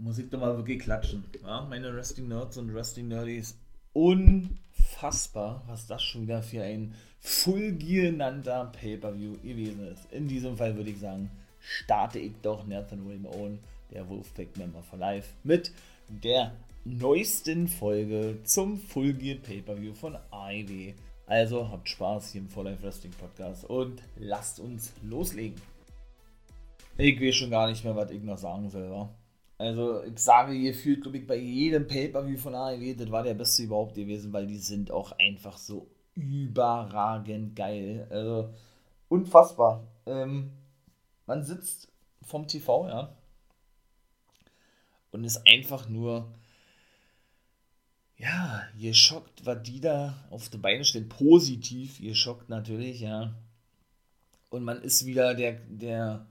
muss ich doch mal wirklich klatschen. Ja, meine Wrestling Nerds und Wrestling Nerdies. Unfassbar, was das schon wieder für ein fulgierender Pay-Per-View gewesen ist. In diesem Fall würde ich sagen, starte ich doch Nathan William Owen, der Wolfpack Member for Life, mit der neuesten Folge zum Full Gear Pay-Per-View von AEW. Also habt Spaß hier im Full Life Wrestling Podcast und lasst uns loslegen. Ich weiß schon gar nicht mehr, was ich noch sagen soll. Also ich sage hier fühlt, glaube ich, bei jedem Pay-Per-View von AEW, das war der beste überhaupt gewesen, weil die sind auch einfach so überragend geil. Also unfassbar. Ähm, man sitzt vom TV, ja, und ist einfach nur, ja, geschockt, was die da auf die Beine stellen. Positiv geschockt natürlich, ja. Und man ist wieder der, der,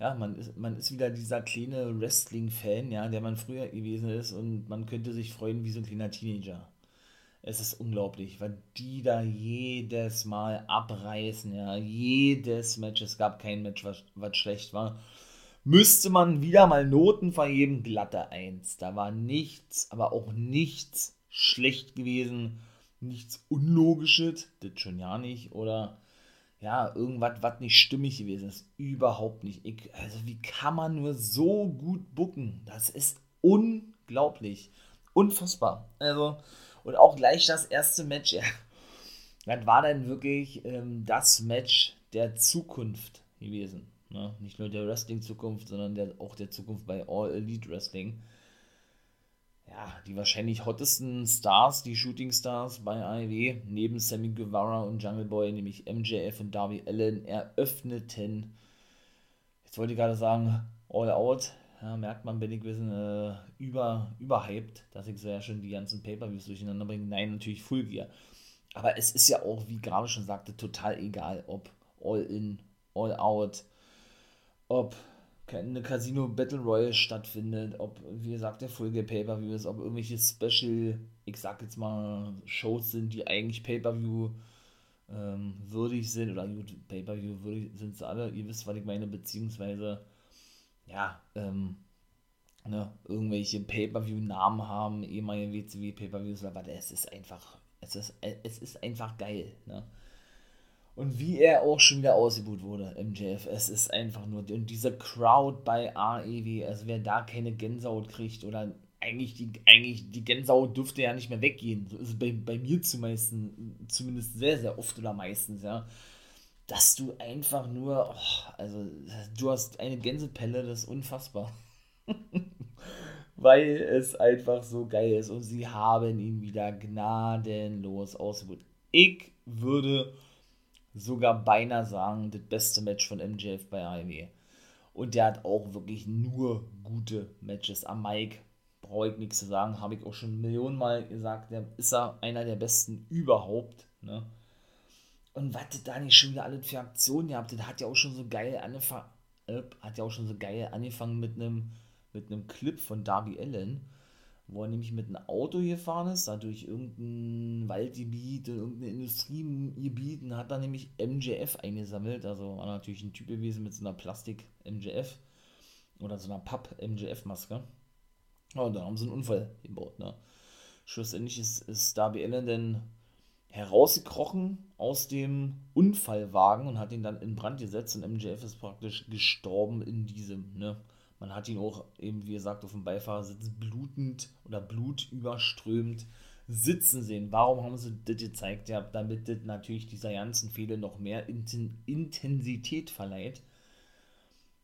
ja, man ist, man ist wieder dieser kleine Wrestling-Fan, ja, der man früher gewesen ist und man könnte sich freuen wie so ein kleiner Teenager. Es ist unglaublich, weil die da jedes Mal abreißen, ja, jedes Match, es gab kein Match, was, was schlecht war. Müsste man wieder mal Noten vergeben, glatte 1. Da war nichts, aber auch nichts schlecht gewesen, nichts Unlogisches, das schon ja nicht, oder ja, irgendwas, was nicht stimmig gewesen ist. Überhaupt nicht. Ich, also, wie kann man nur so gut bucken? Das ist unglaublich. Unfassbar. Also, und auch gleich das erste Match, ja, das war dann wirklich ähm, das Match der Zukunft gewesen. Ne? Nicht nur der Wrestling-Zukunft, sondern der, auch der Zukunft bei All Elite Wrestling ja, die wahrscheinlich hottesten Stars, die Shooting Stars bei AEW, neben Sammy Guevara und Jungle Boy, nämlich MJF und Darby Allen, eröffneten, jetzt wollte ich gerade sagen, All Out, ja, merkt man, bin ich ein bisschen äh, über, überhyped, dass ich so ja schon die ganzen Pay-Per-Views durcheinander bringe. Nein, natürlich Full Gear. Aber es ist ja auch, wie gerade schon sagte, total egal, ob All In, All Out, ob eine Casino Battle Royale stattfindet, ob, wie gesagt, der Full Pay-Per-View ist, ob irgendwelche Special, ich sag jetzt mal, Shows sind, die eigentlich Pay-Per-View ähm, würdig sind, oder gut, Pay-Per-View würdig sind sie alle, ihr wisst, was ich meine, beziehungsweise, ja, ähm, ne, irgendwelche Pay-Per-View-Namen haben, ehemalige WCW Pay-Per-Views, aber es ist einfach, es ist, es ist einfach geil, ne. Und wie er auch schon wieder ausgebucht wurde im JFS ist einfach nur. Und diese Crowd bei AEW, also wer da keine Gänsehaut kriegt oder eigentlich die, eigentlich die Gänsehaut dürfte ja nicht mehr weggehen. So ist es bei, bei mir zumeist, zumindest sehr, sehr oft oder meistens, ja. Dass du einfach nur, oh, also du hast eine Gänsepelle, das ist unfassbar. Weil es einfach so geil ist und sie haben ihn wieder gnadenlos ausgebucht. Ich würde sogar beinahe sagen, das beste Match von MJF bei AEW. Und der hat auch wirklich nur gute Matches. Am Mike brauche ich nichts zu sagen, habe ich auch schon Millionenmal gesagt. Der ist er einer der besten überhaupt. Ne? Und was da nicht schon wieder alle für Aktionen gehabt, das hat ja auch schon so geil angefangen, äh, hat ja auch schon so geil angefangen mit einem mit einem Clip von Darby Allen wo er nämlich mit einem Auto gefahren ist, da durch irgendein Waldgebiet und irgendein Industriegebiet und hat da nämlich MJF eingesammelt. Also war natürlich ein Typ gewesen mit so einer Plastik-MJF oder so einer Papp-MJF-Maske. Und dann haben sie einen Unfall gebaut. Ne? Schlussendlich ist, ist Darby Allen dann herausgekrochen aus dem Unfallwagen und hat ihn dann in Brand gesetzt und MJF ist praktisch gestorben in diesem. Ne? Man hat ihn auch eben, wie gesagt, auf dem Beifahrersitz blutend oder blutüberströmend sitzen sehen. Warum haben sie das gezeigt? Ja, damit das natürlich dieser ganzen Fehler noch mehr Intensität verleiht.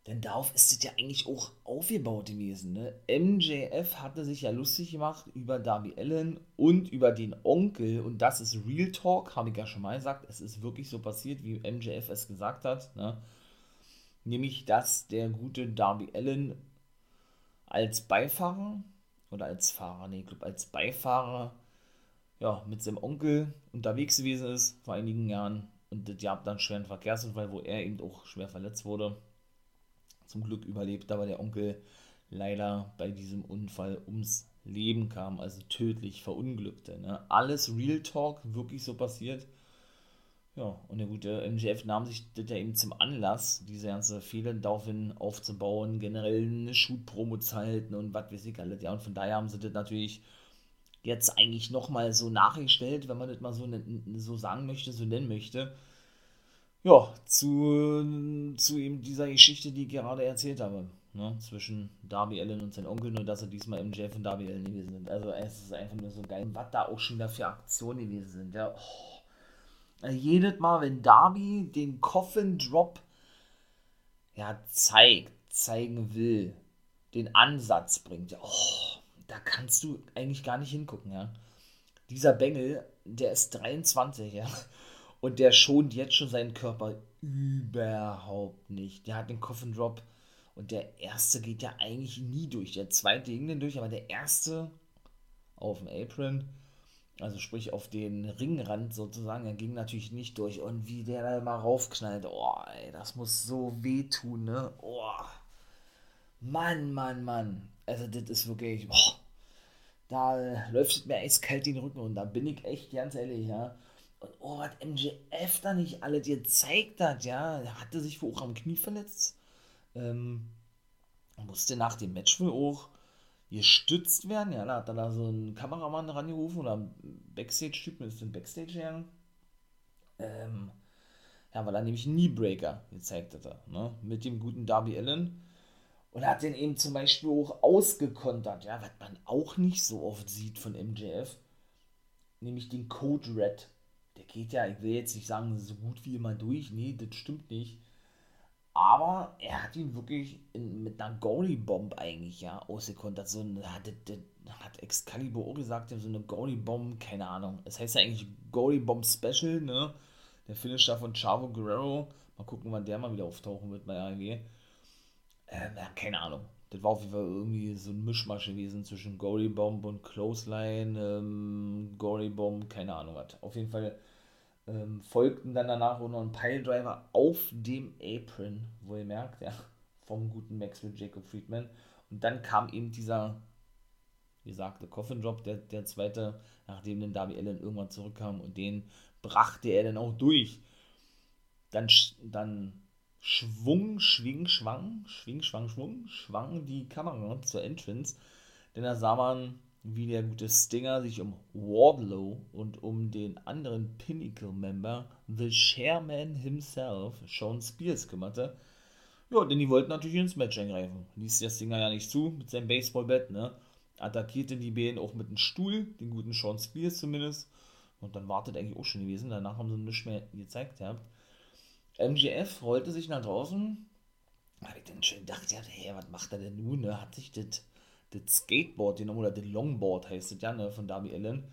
Denn darauf ist es ja eigentlich auch aufgebaut gewesen. Ne? MJF hatte sich ja lustig gemacht über Darby Allen und über den Onkel. Und das ist Real Talk, habe ich ja schon mal gesagt. Es ist wirklich so passiert, wie MJF es gesagt hat. Ne? Nämlich dass der gute Darby Allen als Beifahrer oder als Fahrer, nee, ich glaube als Beifahrer ja, mit seinem Onkel unterwegs gewesen ist vor einigen Jahren und das gab dann schweren Verkehrsunfall, wo er eben auch schwer verletzt wurde. Zum Glück überlebt aber der Onkel leider bei diesem Unfall ums Leben kam, also tödlich verunglückte. Ne? Alles Real Talk, wirklich so passiert. Ja, und der gute MGF nahm sich das ja eben zum Anlass, diese ganze Fehler daraufhin aufzubauen, generell eine Shoot-Promo zu halten und was weiß ich alles. Ja, und von daher haben sie das natürlich jetzt eigentlich nochmal so nachgestellt, wenn man das mal so, so sagen möchte, so nennen möchte. Ja, zu, zu eben dieser Geschichte, die ich gerade erzählt habe. Ne, zwischen Darby Allen und seinem Onkel, nur dass er diesmal MJF und Darby Allen gewesen sind. Also es ist einfach nur so geil, was da auch schon wieder für Aktionen gewesen sind. Ja, oh. Also jedes Mal, wenn Darby den Coffin Drop ja, zeigt, zeigen will, den Ansatz bringt, oh, da kannst du eigentlich gar nicht hingucken, ja. Dieser Bengel, der ist 23, ja. Und der schont jetzt schon seinen Körper überhaupt nicht. Der hat den Coffin Drop und der erste geht ja eigentlich nie durch. Der zweite ging dann durch, aber der erste auf dem Apron, also sprich auf den Ringrand sozusagen, der ging natürlich nicht durch. Und wie der da mal raufknallt, oh, ey, das muss so wehtun, ne? Oh. Mann, Mann, Mann also das ist wirklich, boah, da läuft mir eiskalt den Rücken und da bin ich echt ganz ehrlich, ja. Und oh, was MJF da nicht alle dir zeigt hat, ja, er hatte sich wohl auch am Knie verletzt, ähm, musste nach dem Match wohl auch gestützt werden, ja, da hat er da so einen Kameramann rangerufen oder Backstage-Typen, ist ein Backstage gegangen, ähm, ja, weil er nämlich einen Kneebreaker gezeigt hatte, ne, mit dem guten Darby Allen, und hat den eben zum Beispiel auch ausgekontert, ja, was man auch nicht so oft sieht von MJF, nämlich den Code Red. Der geht ja, ich will jetzt nicht sagen, so gut wie immer durch, nee, das stimmt nicht. Aber er hat ihn wirklich in, mit einer Gory Bomb eigentlich, ja, ausgekontert. So ein, hat, hat Excalibur auch gesagt, so eine Gory Bomb, keine Ahnung. Es das heißt ja eigentlich Gory Bomb Special, ne? Der Finisher von Chavo Guerrero. Mal gucken, wann der mal wieder auftauchen wird bei AEW. Äh, keine Ahnung. Das war auf jeden Fall irgendwie so ein Mischmasch gewesen zwischen Gory Bomb und Clothesline, ähm, Gory Bomb, keine Ahnung was. Auf jeden Fall ähm, folgten dann danach auch noch ein Piledriver auf dem Apron, wo ihr merkt, ja, vom guten Maxwell Jacob Friedman. Und dann kam eben dieser, wie sagte, Coffin Drop, der, der zweite, nachdem dann Darby Allen irgendwann zurückkam und den brachte er dann auch durch. Dann, dann Schwung, Schwing, Schwang, Schwing, Schwang, Schwung, schwang die Kamera zur Entrance, denn da sah man, wie der gute Stinger sich um Wardlow und um den anderen Pinnacle-Member, The Chairman himself, Sean Spears, kümmerte. Ja, denn die wollten natürlich ins Match eingreifen. Ließ der Stinger ja nicht zu mit seinem Baseballbett, ne? Attackierte die Bänen auch mit einem Stuhl, den guten Sean Spears zumindest. Und dann wartet eigentlich auch schon gewesen. Danach haben sie nichts mehr gezeigt gehabt. MGF rollte sich nach draußen. Habe ich dann schön gedacht, ja, hey, was macht er denn nun? Ne? Hat sich das, das Skateboard genommen oder das Longboard heißt es ja, ne, von Darby Allen.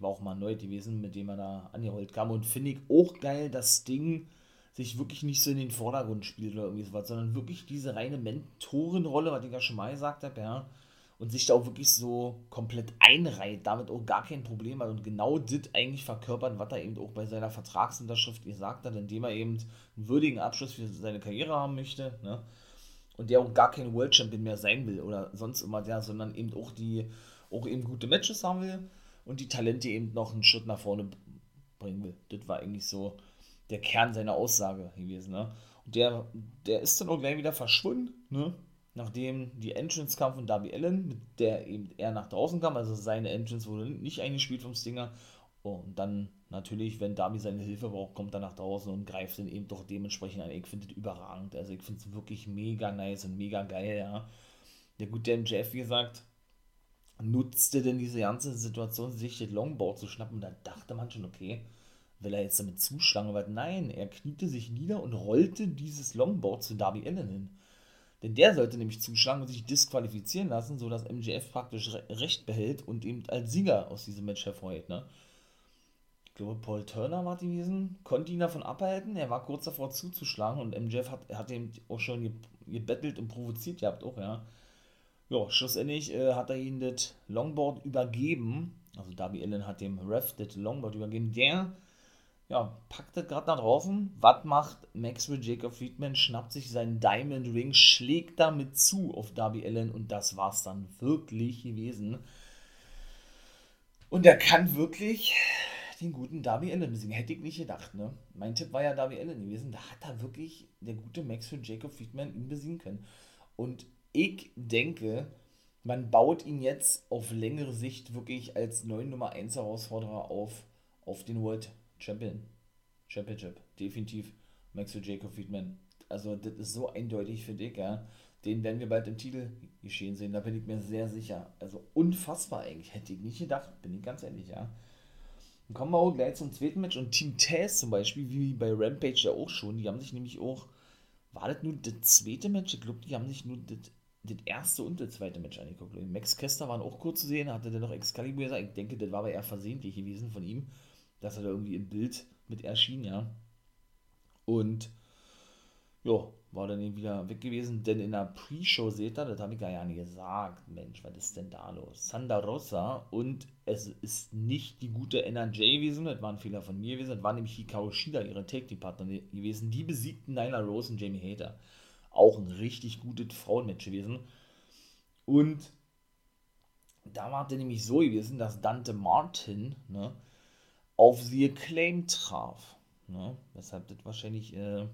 War auch mal neu gewesen, mit dem er da angeholt kam. Und finde ich auch geil, das Ding sich wirklich nicht so in den Vordergrund spielt oder irgendwie sowas, sondern wirklich diese reine Mentorenrolle, was ich ja schon mal gesagt habe, ja, und sich da auch wirklich so komplett einreiht, damit auch gar kein Problem hat und genau das eigentlich verkörpert, was er eben auch bei seiner Vertragsunterschrift gesagt hat, indem er eben einen würdigen Abschluss für seine Karriere haben möchte, ne? Und der auch gar kein World Champion mehr sein will oder sonst immer der, sondern eben auch die, auch eben gute Matches haben will und die Talente eben noch einen Schritt nach vorne bringen will. Das war eigentlich so der Kern seiner Aussage gewesen, ne? Und der, der ist dann auch gleich wieder verschwunden, ne? nachdem die Entrance kam von Darby Allen, mit der eben er nach draußen kam, also seine Entrance wurde nicht eingespielt vom Stinger. Und dann natürlich, wenn Darby seine Hilfe braucht, kommt er nach draußen und greift ihn eben doch dementsprechend an. Ich finde das überragend. Also ich finde es wirklich mega nice und mega geil, ja. Der gute MJF, wie gesagt, nutzte denn diese ganze Situation, sich das Longboard zu schnappen. Da dachte man schon, okay, will er jetzt damit zuschlagen? Aber nein, er kniete sich nieder und rollte dieses Longboard zu Darby Allen hin. Denn der sollte nämlich zuschlagen und sich disqualifizieren lassen, sodass MJF praktisch Recht behält und eben als Sieger aus diesem Match hervorgeht. Ne? Ich glaube, Paul Turner war gewesen, konnte ihn davon abhalten. Er war kurz davor zuzuschlagen und MJF hat, hat ihn auch schon gebettelt und provoziert gehabt, auch, ja. Ja, schlussendlich äh, hat er ihn das Longboard übergeben. Also Darby Allen hat dem Ref das Longboard übergeben. Der ja, packt das gerade nach draußen. Was macht Maxwell Jacob Friedman? Schnappt sich seinen Diamond Ring, schlägt damit zu auf Darby Allen und das war es dann wirklich gewesen. Und er kann wirklich den guten Darby Allen besiegen. Hätte ich nicht gedacht, ne? Mein Tipp war ja Darby Allen gewesen. Da hat er wirklich der gute Max für Jacob Friedman ihn besiegen können. Und ich denke, man baut ihn jetzt auf längere Sicht wirklich als neuen Nummer 1 Herausforderer auf, auf den World Champion, Championship. Definitiv Max für Jacob Friedman. Also, das ist so eindeutig für dich, ja. Den werden wir bald im Titel geschehen sehen, da bin ich mir sehr sicher. Also unfassbar eigentlich, hätte ich nicht gedacht, bin ich ganz ehrlich, ja. Dann kommen wir auch gleich zum zweiten Match und Team Taz zum Beispiel, wie bei Rampage ja auch schon, die haben sich nämlich auch, war das nur das zweite Match? Ich glaube, die haben sich nur das, das erste und das zweite Match angeguckt. Max Kester waren auch kurz zu sehen, hatte dann noch Excalibur gesagt, ich denke, das war aber eher versehentlich gewesen von ihm, dass er da irgendwie im Bild mit erschien, ja. Und ja, war dann eben wieder weg gewesen, denn in der Pre-Show seht ihr, das habe ich gar nicht gesagt, Mensch, was ist denn da los? Sanda Rosa und es ist nicht die gute NRJ gewesen, das war ein Fehler von mir gewesen, das war nämlich Hikaru Shida, ihre Take-Team-Partner gewesen, die besiegten Nyla Rose und Jamie Hater. Auch ein richtig gutes Frauenmatch gewesen. Und da war es nämlich so gewesen, dass Dante Martin ne, auf sie Acclaim traf. Ne, weshalb das wahrscheinlich äh,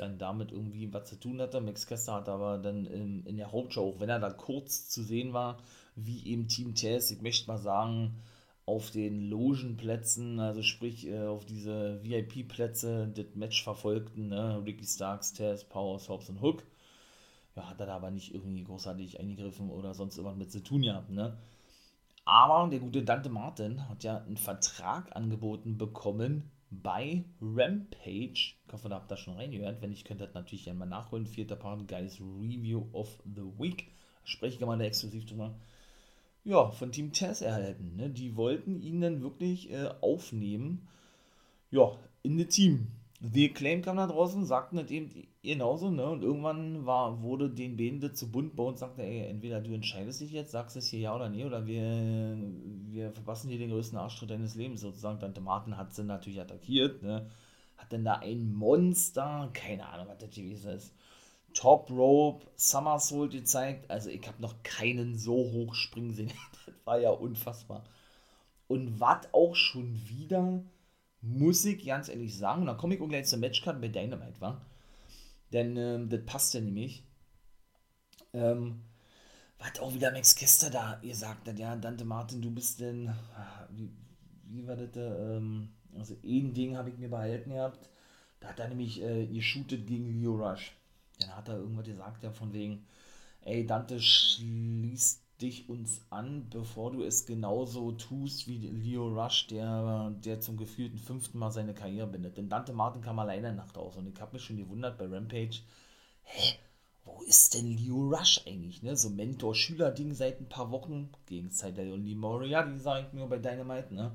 dann damit irgendwie was zu tun hatte. Max Kester hat aber dann in, in der Hauptshow, auch wenn er da kurz zu sehen war, wie eben Team Tess, ich möchte mal sagen, auf den Logenplätzen, also sprich äh, auf diese VIP-Plätze, das Match verfolgten, ne? Ricky Starks, Tess, Powers, Hobbs und Hook. Ja, hat er da aber nicht irgendwie großartig eingegriffen oder sonst irgendwas mit zu tun gehabt, ne? Aber der gute Dante Martin hat ja einen Vertrag angeboten bekommen bei Rampage. Ich hoffe, da habt ihr schon reingehört. Wenn nicht, könnt ihr das natürlich gerne mal nachholen. Vierter Part, geiles Review of the Week. Spreche ich mal exklusiv drüber. Ja, von Team Tess erhalten. Ne? Die wollten ihn dann wirklich äh, aufnehmen. Ja, in das Team. The Acclaim kam da draußen, sagten das eben genauso, ne? Und irgendwann war, wurde den Beende zu bunt bei uns, sagte, ey, entweder du entscheidest dich jetzt, sagst es hier ja oder nee, oder wir, wir verpassen dir den größten Arschtritt deines Lebens sozusagen. Tante Martin hat sie natürlich attackiert, ne? Hat denn da ein Monster, keine Ahnung, was das gewesen ist. Top Rope, Somersault gezeigt. Also ich habe noch keinen so hoch springen sehen. das war ja unfassbar. Und was auch schon wieder muss ich ganz ehrlich sagen, und dann komme ich auch gleich zur Matchcard bei Dynamite, war. Denn ähm, das passt ja nämlich. Ähm, was auch wieder Max Kester da gesagt hat, ja, Dante Martin, du bist denn, ah, wie, wie war das da, ähm, also ein Ding habe ich mir behalten gehabt, da hat er nämlich äh, geshootet gegen Leo Rush. Dann hat er irgendwas gesagt, ja, von wegen, ey, Dante schließt dich uns an, bevor du es genauso tust wie Leo Rush, der, der zum gefühlten fünften Mal seine Karriere bindet. Denn Dante Martin kam alleine Nacht aus und ich habe mich schon gewundert bei Rampage, hä, wo ist denn Leo Rush eigentlich? Ne? So Mentor-Schüler-Ding seit ein paar Wochen, Gegenzeit der Lee Moriarty, sage ich nur bei Dynamite, ne?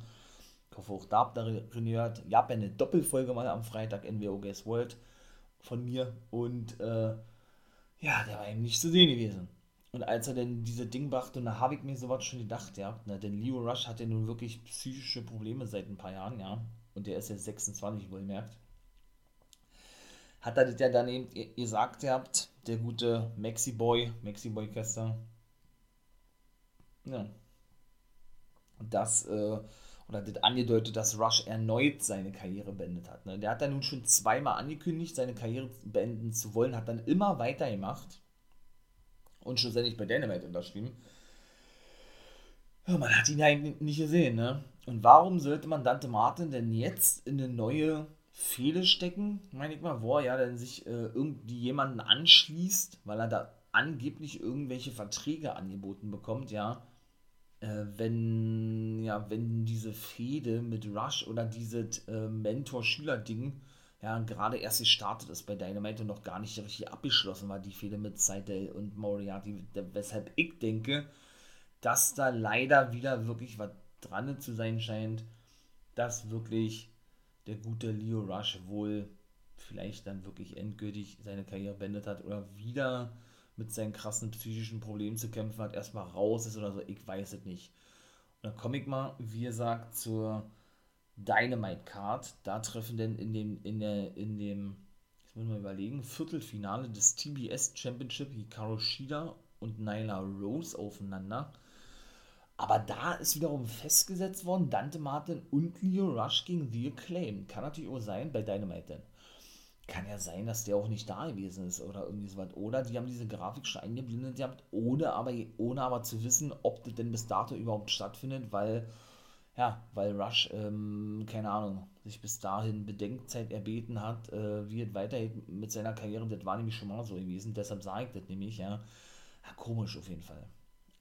Ich hoffe auch da habt ihr. Ihr habt ja eine Doppelfolge mal am Freitag NWO Guess World von mir und äh, ja, der war eben nicht zu sehen gewesen. Und als er denn diese Ding brachte, und da habe ich mir sowas schon gedacht, ja, ne, denn Leo Rush hat ja nun wirklich psychische Probleme seit ein paar Jahren, ja, und der ist jetzt 26, wohl merkt. Hat er das ja dann eben gesagt, ihr habt, der gute Maxi Boy, Maxi Boy Kester, ja, das, äh, oder das angedeutet, dass Rush erneut seine Karriere beendet hat. Ne? Der hat dann nun schon zweimal angekündigt, seine Karriere beenden zu wollen, hat dann immer weitergemacht und schlussendlich bei Dynamite unterschrieben. Ja, man hat ihn ja nicht gesehen, ne? Und warum sollte man Dante Martin denn jetzt in eine neue Fehde stecken, meine ich mal, wo er ja dann sich äh, irgendwie jemanden anschließt, weil er da angeblich irgendwelche Verträge angeboten bekommt, ja, äh, wenn, ja, wenn diese Fehde mit Rush oder dieses äh, Mentor-Schüler-Ding ja, gerade erst gestartet ist bei Dynamite und noch gar nicht richtig abgeschlossen war, die Fehde mit Seidel und Moriarty, weshalb ich denke, dass da leider wieder wirklich was dran zu sein scheint, dass wirklich der gute Leo Rush wohl vielleicht dann wirklich endgültig seine Karriere beendet hat oder wieder mit seinen krassen psychischen Problemen zu kämpfen hat, erstmal raus ist oder so, ich weiß es nicht. Und dann komme ich mal, wie gesagt, zur Dynamite Card. Da treffen denn in dem, in der, in dem, jetzt müssen wir überlegen, Viertelfinale des TBS Championship Hikaru Shida und Nyla Rose aufeinander. Aber da ist wiederum festgesetzt worden, Dante Martin und Leo Rush gegen The Acclaim. Kann natürlich auch sein bei Dynamite denn. Kann ja sein, dass der auch nicht da gewesen ist oder irgendwie so was. Oder die haben diese Grafik schon eingeblendet gehabt, ohne aber, ohne aber zu wissen, ob das denn bis dato überhaupt stattfindet, weil, ja, weil Rush, ähm, keine Ahnung, sich bis dahin Bedenkzeit erbeten hat, äh, wie es weitergeht mit seiner Karriere. Das war nämlich schon mal so gewesen, deshalb sage ich das nämlich, ja. ja komisch auf jeden Fall.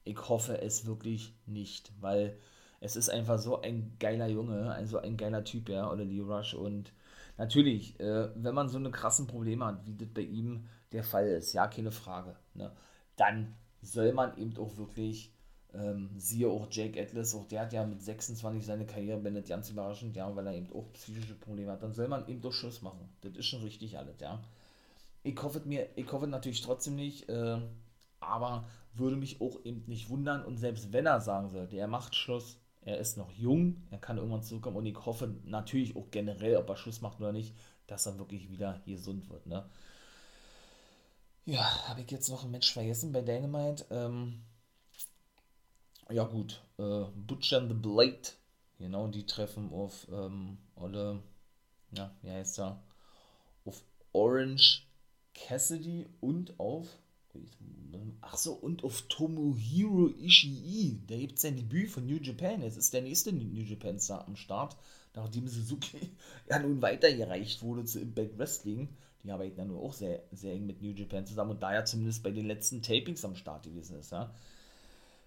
Ich hoffe es wirklich nicht, weil es ist einfach so ein geiler Junge, also ein geiler Typ, ja, oder Lee Rush und natürlich, äh, wenn man so eine krassen Probleme hat, wie das bei ihm der Fall ist, ja, keine Frage, ne, dann soll man eben auch wirklich, ähm, siehe auch Jake Atlas, auch der hat ja mit 26 seine Karriere beendet, ganz überraschend, ja, weil er eben auch psychische Probleme hat, dann soll man eben doch Schluss machen. Das ist schon richtig alles, ja. Ich hoffe mir, ich hoffe natürlich trotzdem nicht, äh, aber würde mich auch eben nicht wundern und selbst wenn er sagen sollte, er macht Schluss, er ist noch jung, er kann irgendwann zurückkommen und ich hoffe natürlich auch generell, ob er Schluss macht oder nicht, dass er wirklich wieder gesund wird. Ne? Ja, habe ich jetzt noch ein Match vergessen bei Dynamite? Ähm, ja gut, äh, Butcher and the Blade, genau, die treffen auf ähm, alle, ja, wie heißt er, auf Orange Cassidy und auf Ach so, und auf Tomohiro Ishii, der gibt sein Debüt von New Japan. Jetzt ist der nächste New Japan Star am Start, nachdem Suzuki ja nun weitergereicht wurde zu Impact Wrestling. Die arbeiten ja nur auch sehr, sehr eng mit New Japan zusammen und da ja zumindest bei den letzten Tapings am Start gewesen ist, ja.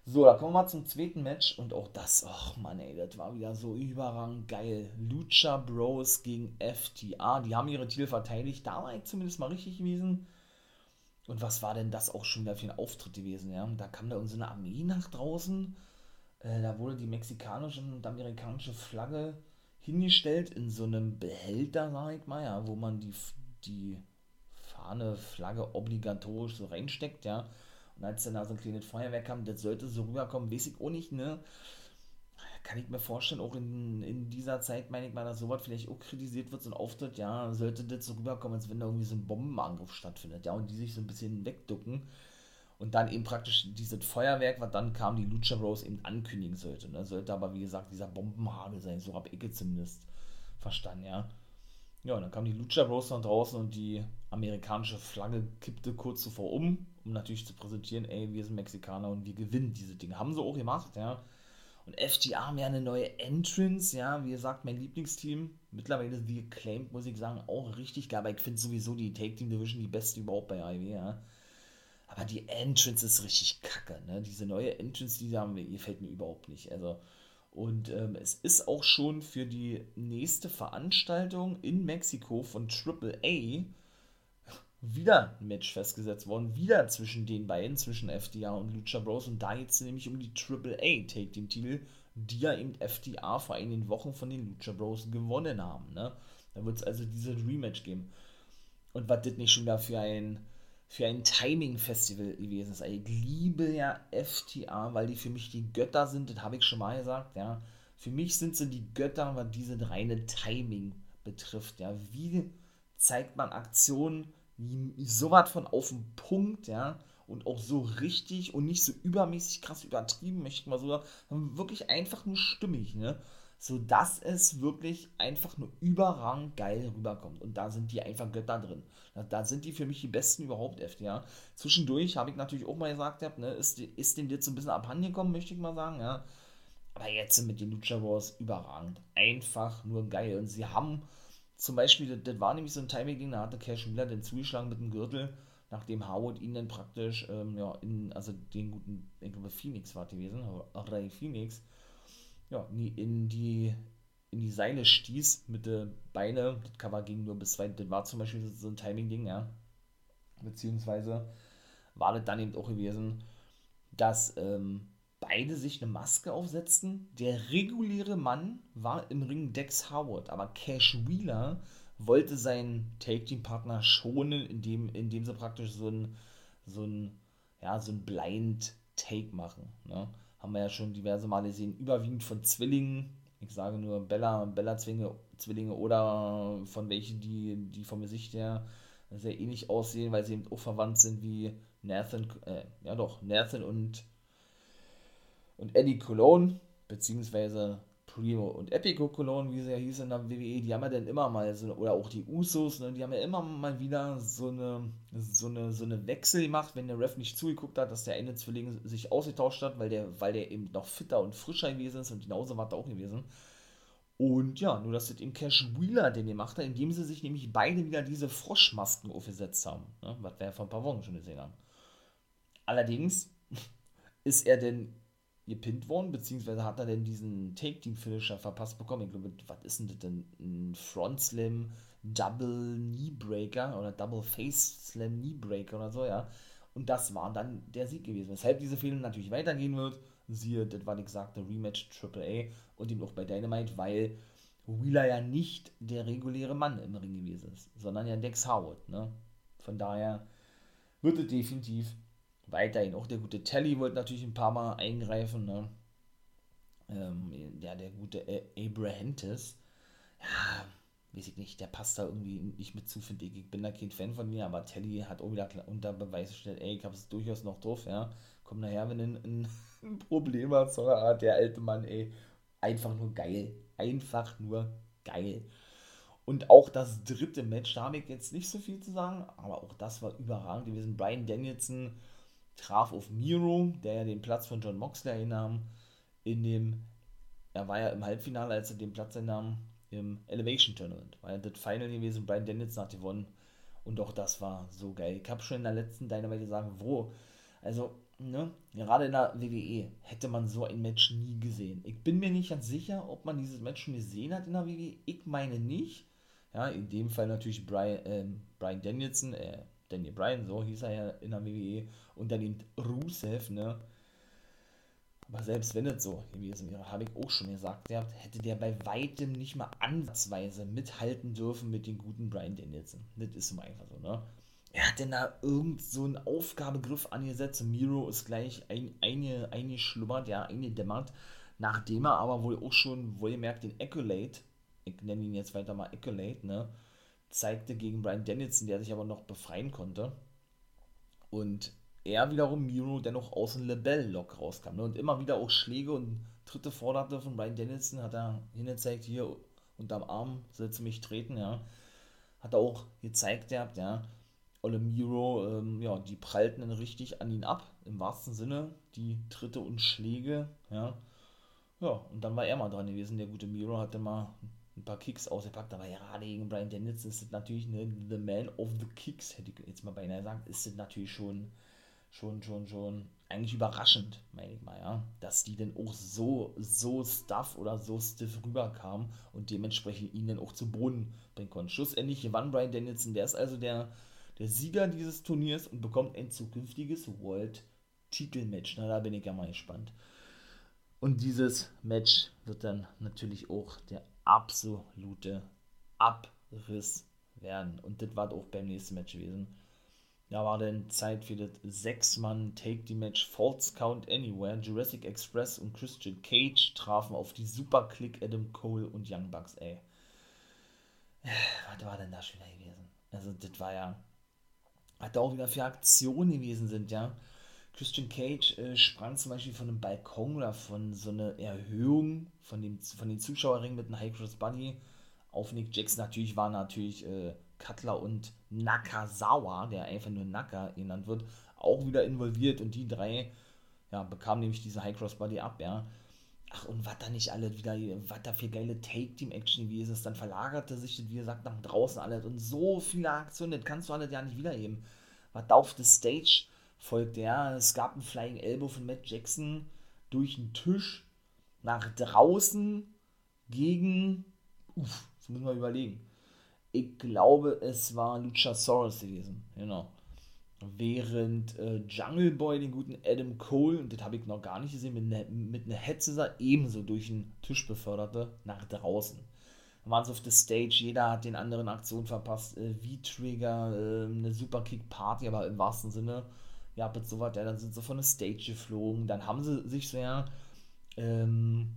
So, da kommen wir mal zum zweiten Match und auch das, ach man, ey, das war wieder so überragend geil. Lucha Bros gegen FTA, die haben ihre Titel verteidigt, da war ich zumindest mal richtig gewesen und was war denn das auch schon wieder für ein Auftritt gewesen, ja? Da kam da unsere Armee nach draußen. Äh, da wurde die mexikanische und amerikanische Flagge hingestellt in so einem Behälter, sag ich mal, ja, wo man die, die Fahne, Flagge obligatorisch so reinsteckt, ja. Und als dann da so ein kleines Feuerwerk kam, das sollte so rüberkommen, weiß ich auch nicht, ne? kann ich mir vorstellen, auch in, in dieser Zeit, meine ich mal, dass sowas vielleicht auch kritisiert wird, so ein Auftritt, ja, sollte das so rüberkommen, als wenn da irgendwie so ein Bombenangriff stattfindet, ja, und die sich so ein bisschen wegducken und dann eben praktisch dieses Feuerwerk, was dann kam, die Lucha Rose eben ankündigen sollte. Ne? Sollte aber, wie gesagt, dieser Bombenhagel sein, so habe ich zumindest verstanden, ja. Ja, und dann kam die Lucha Rose nach draußen und die amerikanische Flagge kippte kurz zuvor um, um natürlich zu präsentieren, ey, wir sind Mexikaner und wir gewinnen diese Dinge. Haben sie auch gemacht, ja. Und FTA haben ja eine neue Entrance, ja, wie gesagt, mein Lieblingsteam. Mittlerweile The Acclaimed, muss ich sagen, auch richtig geil. Aber ich finde sowieso die Take Team Division die beste überhaupt bei AEW, ja. Aber die Entrance ist richtig kacke, ne? Diese neue Entrance, die haben wir, gefällt mir überhaupt nicht. Also, und ähm, es ist auch schon für die nächste Veranstaltung in Mexiko von AAA wieder ein Match festgesetzt worden, wieder zwischen den beiden, zwischen FDA und Lucha Bros. Und da geht es nämlich um die AAA Take Team Titel, die ja eben FDA vor einigen Wochen von den Lucha Bros gewonnen haben. Ne? Da wird es also diese Rematch geben. Und was das nicht schon da für ein, für ein Timing-Festival gewesen ist. Ich liebe ja FTA, weil die für mich die Götter sind, das habe ich schon mal gesagt, ja. Für mich sind sie die Götter, was diese reine Timing betrifft, ja. Wie zeigt man Aktionen so was von auf den Punkt, ja, und auch so richtig und nicht so übermäßig krass übertrieben, möchte ich mal so sagen, wirklich einfach nur stimmig, ne, so dass es wirklich einfach nur überragend geil rüberkommt und da sind die einfach Götter drin. Da, da sind die für mich die besten überhaupt, FDA. Zwischendurch habe ich natürlich auch mal gesagt, ne, ist, ist denen jetzt so ein bisschen abhandengekommen, möchte ich mal sagen, ja. Aber jetzt mit den Lucha Wars überragend. Einfach nur geil. Und sie haben zum Beispiel, das, war nämlich so ein Timing-Ding, da hatte Cash Miller den zugeschlagen mit dem Gürtel, nachdem Howard ihn dann praktisch, ähm, ja, in, also den guten, ich glaube Phoenix war gewesen, Ray Phoenix, ja, in die, in die Seile stieß mit den Beine, das Cover ging nur bis zwei, das war zum Beispiel so ein Timing-Ding, ja, beziehungsweise war das dann eben auch gewesen, dass, ähm, beide sich eine Maske aufsetzten. Der reguläre Mann war im Ring Dex Howard, aber Cash Wheeler wollte seinen Take-Team-Partner schonen, indem, indem sie praktisch so ein, so ein, ja, so ein Blind-Take machen. Ne? Haben wir ja schon diverse Male gesehen, überwiegend von Zwillingen. Ich sage nur Bella, Bella-Zwillinge Zwillinge oder von welchen, die, die vom Gesicht her sehr ähnlich aussehen, weil sie eben auch verwandt sind wie Nathan, äh, ja doch, Nathan und Und Eddie Cologne, beziehungsweise Primo und Epico Cologne, wie sie ja hieß in der WWE, die haben ja dann immer mal, so, oder auch die Usos, ne, die haben ja immer mal wieder so eine, so eine, so eine Wechsel gemacht, wenn der Ref nicht zugeguckt hat, dass der eine Zwilling sich ausgetauscht hat, weil der, weil der eben noch fitter und frischer gewesen ist und genauso war er auch gewesen. Und ja, nur dass das eben Cash Wheeler den gemacht hat, indem sie sich nämlich beide wieder diese Froschmasken aufgesetzt haben, ne, was wir ja vor ein paar Wochen schon gesehen haben. Allerdings ist er denn gepinnt worden, beziehungsweise hat er denn diesen Take-Team-Finisher verpasst bekommen. Ich glaube, was ist denn das denn? Ein Front Slam Double Knee Breaker oder Double Face Slam Knee Breaker oder so, ja. Und das war dann der Sieg gewesen. Weshalb diese Fehler natürlich weitergehen wird. Siehe, das war die gesagte Rematch AAA und eben auch bei Dynamite, weil Wheeler ja nicht der reguläre Mann im Ring gewesen ist, sondern ja Dex Howard, ne. Von daher wird es definitiv weiterhin. Auch der gute Telly wollte natürlich ein paar Mal eingreifen. Ne? Ähm, ja, der gute Abrahantis. Ja, weiß ich nicht, der passt da irgendwie nicht mit zu, finde ich. Ich bin da kein Fan von mir, aber Telly hat auch wieder unter Beweis gestellt, ey, ich habe es durchaus noch drauf, ja. Komm nachher, wenn du ein, ein, Problem hast, so Art, der alte Mann, ey, einfach nur geil. Einfach nur geil. Und auch das dritte Match, da habe ich jetzt nicht so viel zu sagen, aber auch das war überragend gewesen. Brian Danielson traf auf Miro, der ja den Platz von John Moxley einnahm, in dem, er war ja im Halbfinale, als er den Platz einnahm, im Elevation Tournament. War ja das Final gewesen, Brian Danielson hat gewonnen. Und auch das war so geil. Ich habe schon in der letzten Dynamite gesagt, wo, also, ne, gerade in der WWE hätte man so ein Match nie gesehen. Ich bin mir nicht ganz sicher, ob man dieses Match schon gesehen hat in der WWE. Ich meine nicht. Ja, in dem Fall natürlich Brian, äh, Brian Danielson, äh, Daniel Bryan, so hieß er ja in der WWE, und dann eben Rusev, ne? Aber selbst wenn es so gewesen wäre, habe ich auch schon gesagt, der, hätte der bei weitem nicht mal ansatzweise mithalten dürfen mit den guten Brian Danielson. Das ist immer einfach so, ne? Er hat denn da irgend so einen Aufgabegriff angesetzt Miro ist gleich ein, eine, eingeschlummert, ja, eingedämmert, nachdem er aber wohl auch schon, wohlgemerkt, den Accolade, ich nenne ihn jetzt weiter mal Accolade, ne, zeigte gegen Brian Dennison, der sich aber noch befreien konnte. Und er wiederum Miro dennoch aus dem Lebel-Lock rauskam. Ne? Und immer wieder auch Schläge und Tritte forderte von Brian Dennison, hat er hingezeigt, hier unterm Arm sollst du mich treten, ja. Hat er auch gezeigt gehabt, ja. Olle Miro, ähm, ja, die prallten dann richtig an ihn ab, im wahrsten Sinne, die Tritte und Schläge, ja. Ja, und dann war er mal dran gewesen, der gute Miro hatte mal ein paar Kicks ausgepackt, aber gerade gegen Brian Danielson ist es natürlich ne, the man of the kicks, hätte ich jetzt mal beinahe gesagt, ist es natürlich schon, schon, schon, schon eigentlich überraschend, meine ich mal, ja, dass die dann auch so, so stuff oder so stiff rüberkamen und dementsprechend ihn dann auch zu Boden bringen konnten. Schlussendlich gewann Brian Danielson, der ist also der, der Sieger dieses Turniers und bekommt ein zukünftiges World Titelmatch. Na, da bin ich ja mal gespannt. Und dieses Match wird dann natürlich auch der absolute Abriss werden. Und das war auch beim nächsten Match gewesen. Da war dann Zeit für das Sechs-Mann Take-the-Match False Count Anywhere. Jurassic Express und Christian Cage trafen auf die Super-Click Adam Cole und Young Bucks, ey. Was war denn da schon wieder gewesen? Also, das war ja. Was da auch wieder für Aktionen gewesen sind, ja. Christian Cage äh, sprang zum Beispiel von einem Balkon oder von so einer Erhöhung von, dem, von den Zuschauerringen mit einem High Cross Bunny auf Nick Jackson. Natürlich waren natürlich äh, Cutler und Nakazawa, der einfach nur Naka genannt wird, auch wieder involviert und die drei ja, bekamen nämlich diese High Cross Body ab, ja. Ach, und was da nicht alle wieder, was da für geile Take-Team-Action gewesen ist, dann verlagerte sich das, wie gesagt, nach draußen alles und so viele Aktionen, das kannst du alles ja nicht wiederheben. Was da auf der Stage folgte. Ja, es gab einen Flying Elbow von Matt Jackson durch den Tisch nach draußen gegen, uff, das müssen wir überlegen. Ich glaube, es war Luchasaurus gewesen, genau. Während äh, Jungle Boy den guten Adam Cole, und das habe ich noch gar nicht gesehen, mit, ne, mit einer Headset ebenso durch den Tisch beförderte, nach draußen. Dann waren sie auf der Stage, jeder hat den anderen Aktionen verpasst. Äh, V-Trigger, äh, eine Superkick-Party, aber im wahrsten Sinne ja, mit so ja, dann sind sie von der Stage geflogen, dann haben sie sich so ja ähm,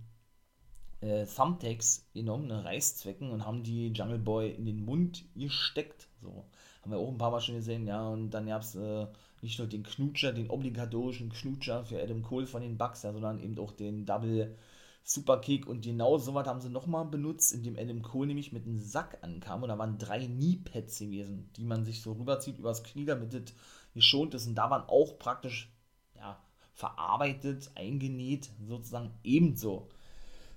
äh, Thumbtacks genommen, ne, Reißzwecken und haben die Jungle Boy in den Mund gesteckt, so. Haben wir auch ein paar Mal schon gesehen, ja, und dann gab es äh, nicht nur den Knutscher, den obligatorischen Knutscher für Adam Cole von den Bucks, ja, sondern eben auch den Double Superkick und genau so was haben sie nochmal benutzt, indem Adam Cole nämlich mit einem Sack ankam und da waren drei Kniepads gewesen, die man sich so rüberzieht übers Knie, damit es geschont ist und da waren auch praktisch ja, verarbeitet, eingenäht, sozusagen ebenso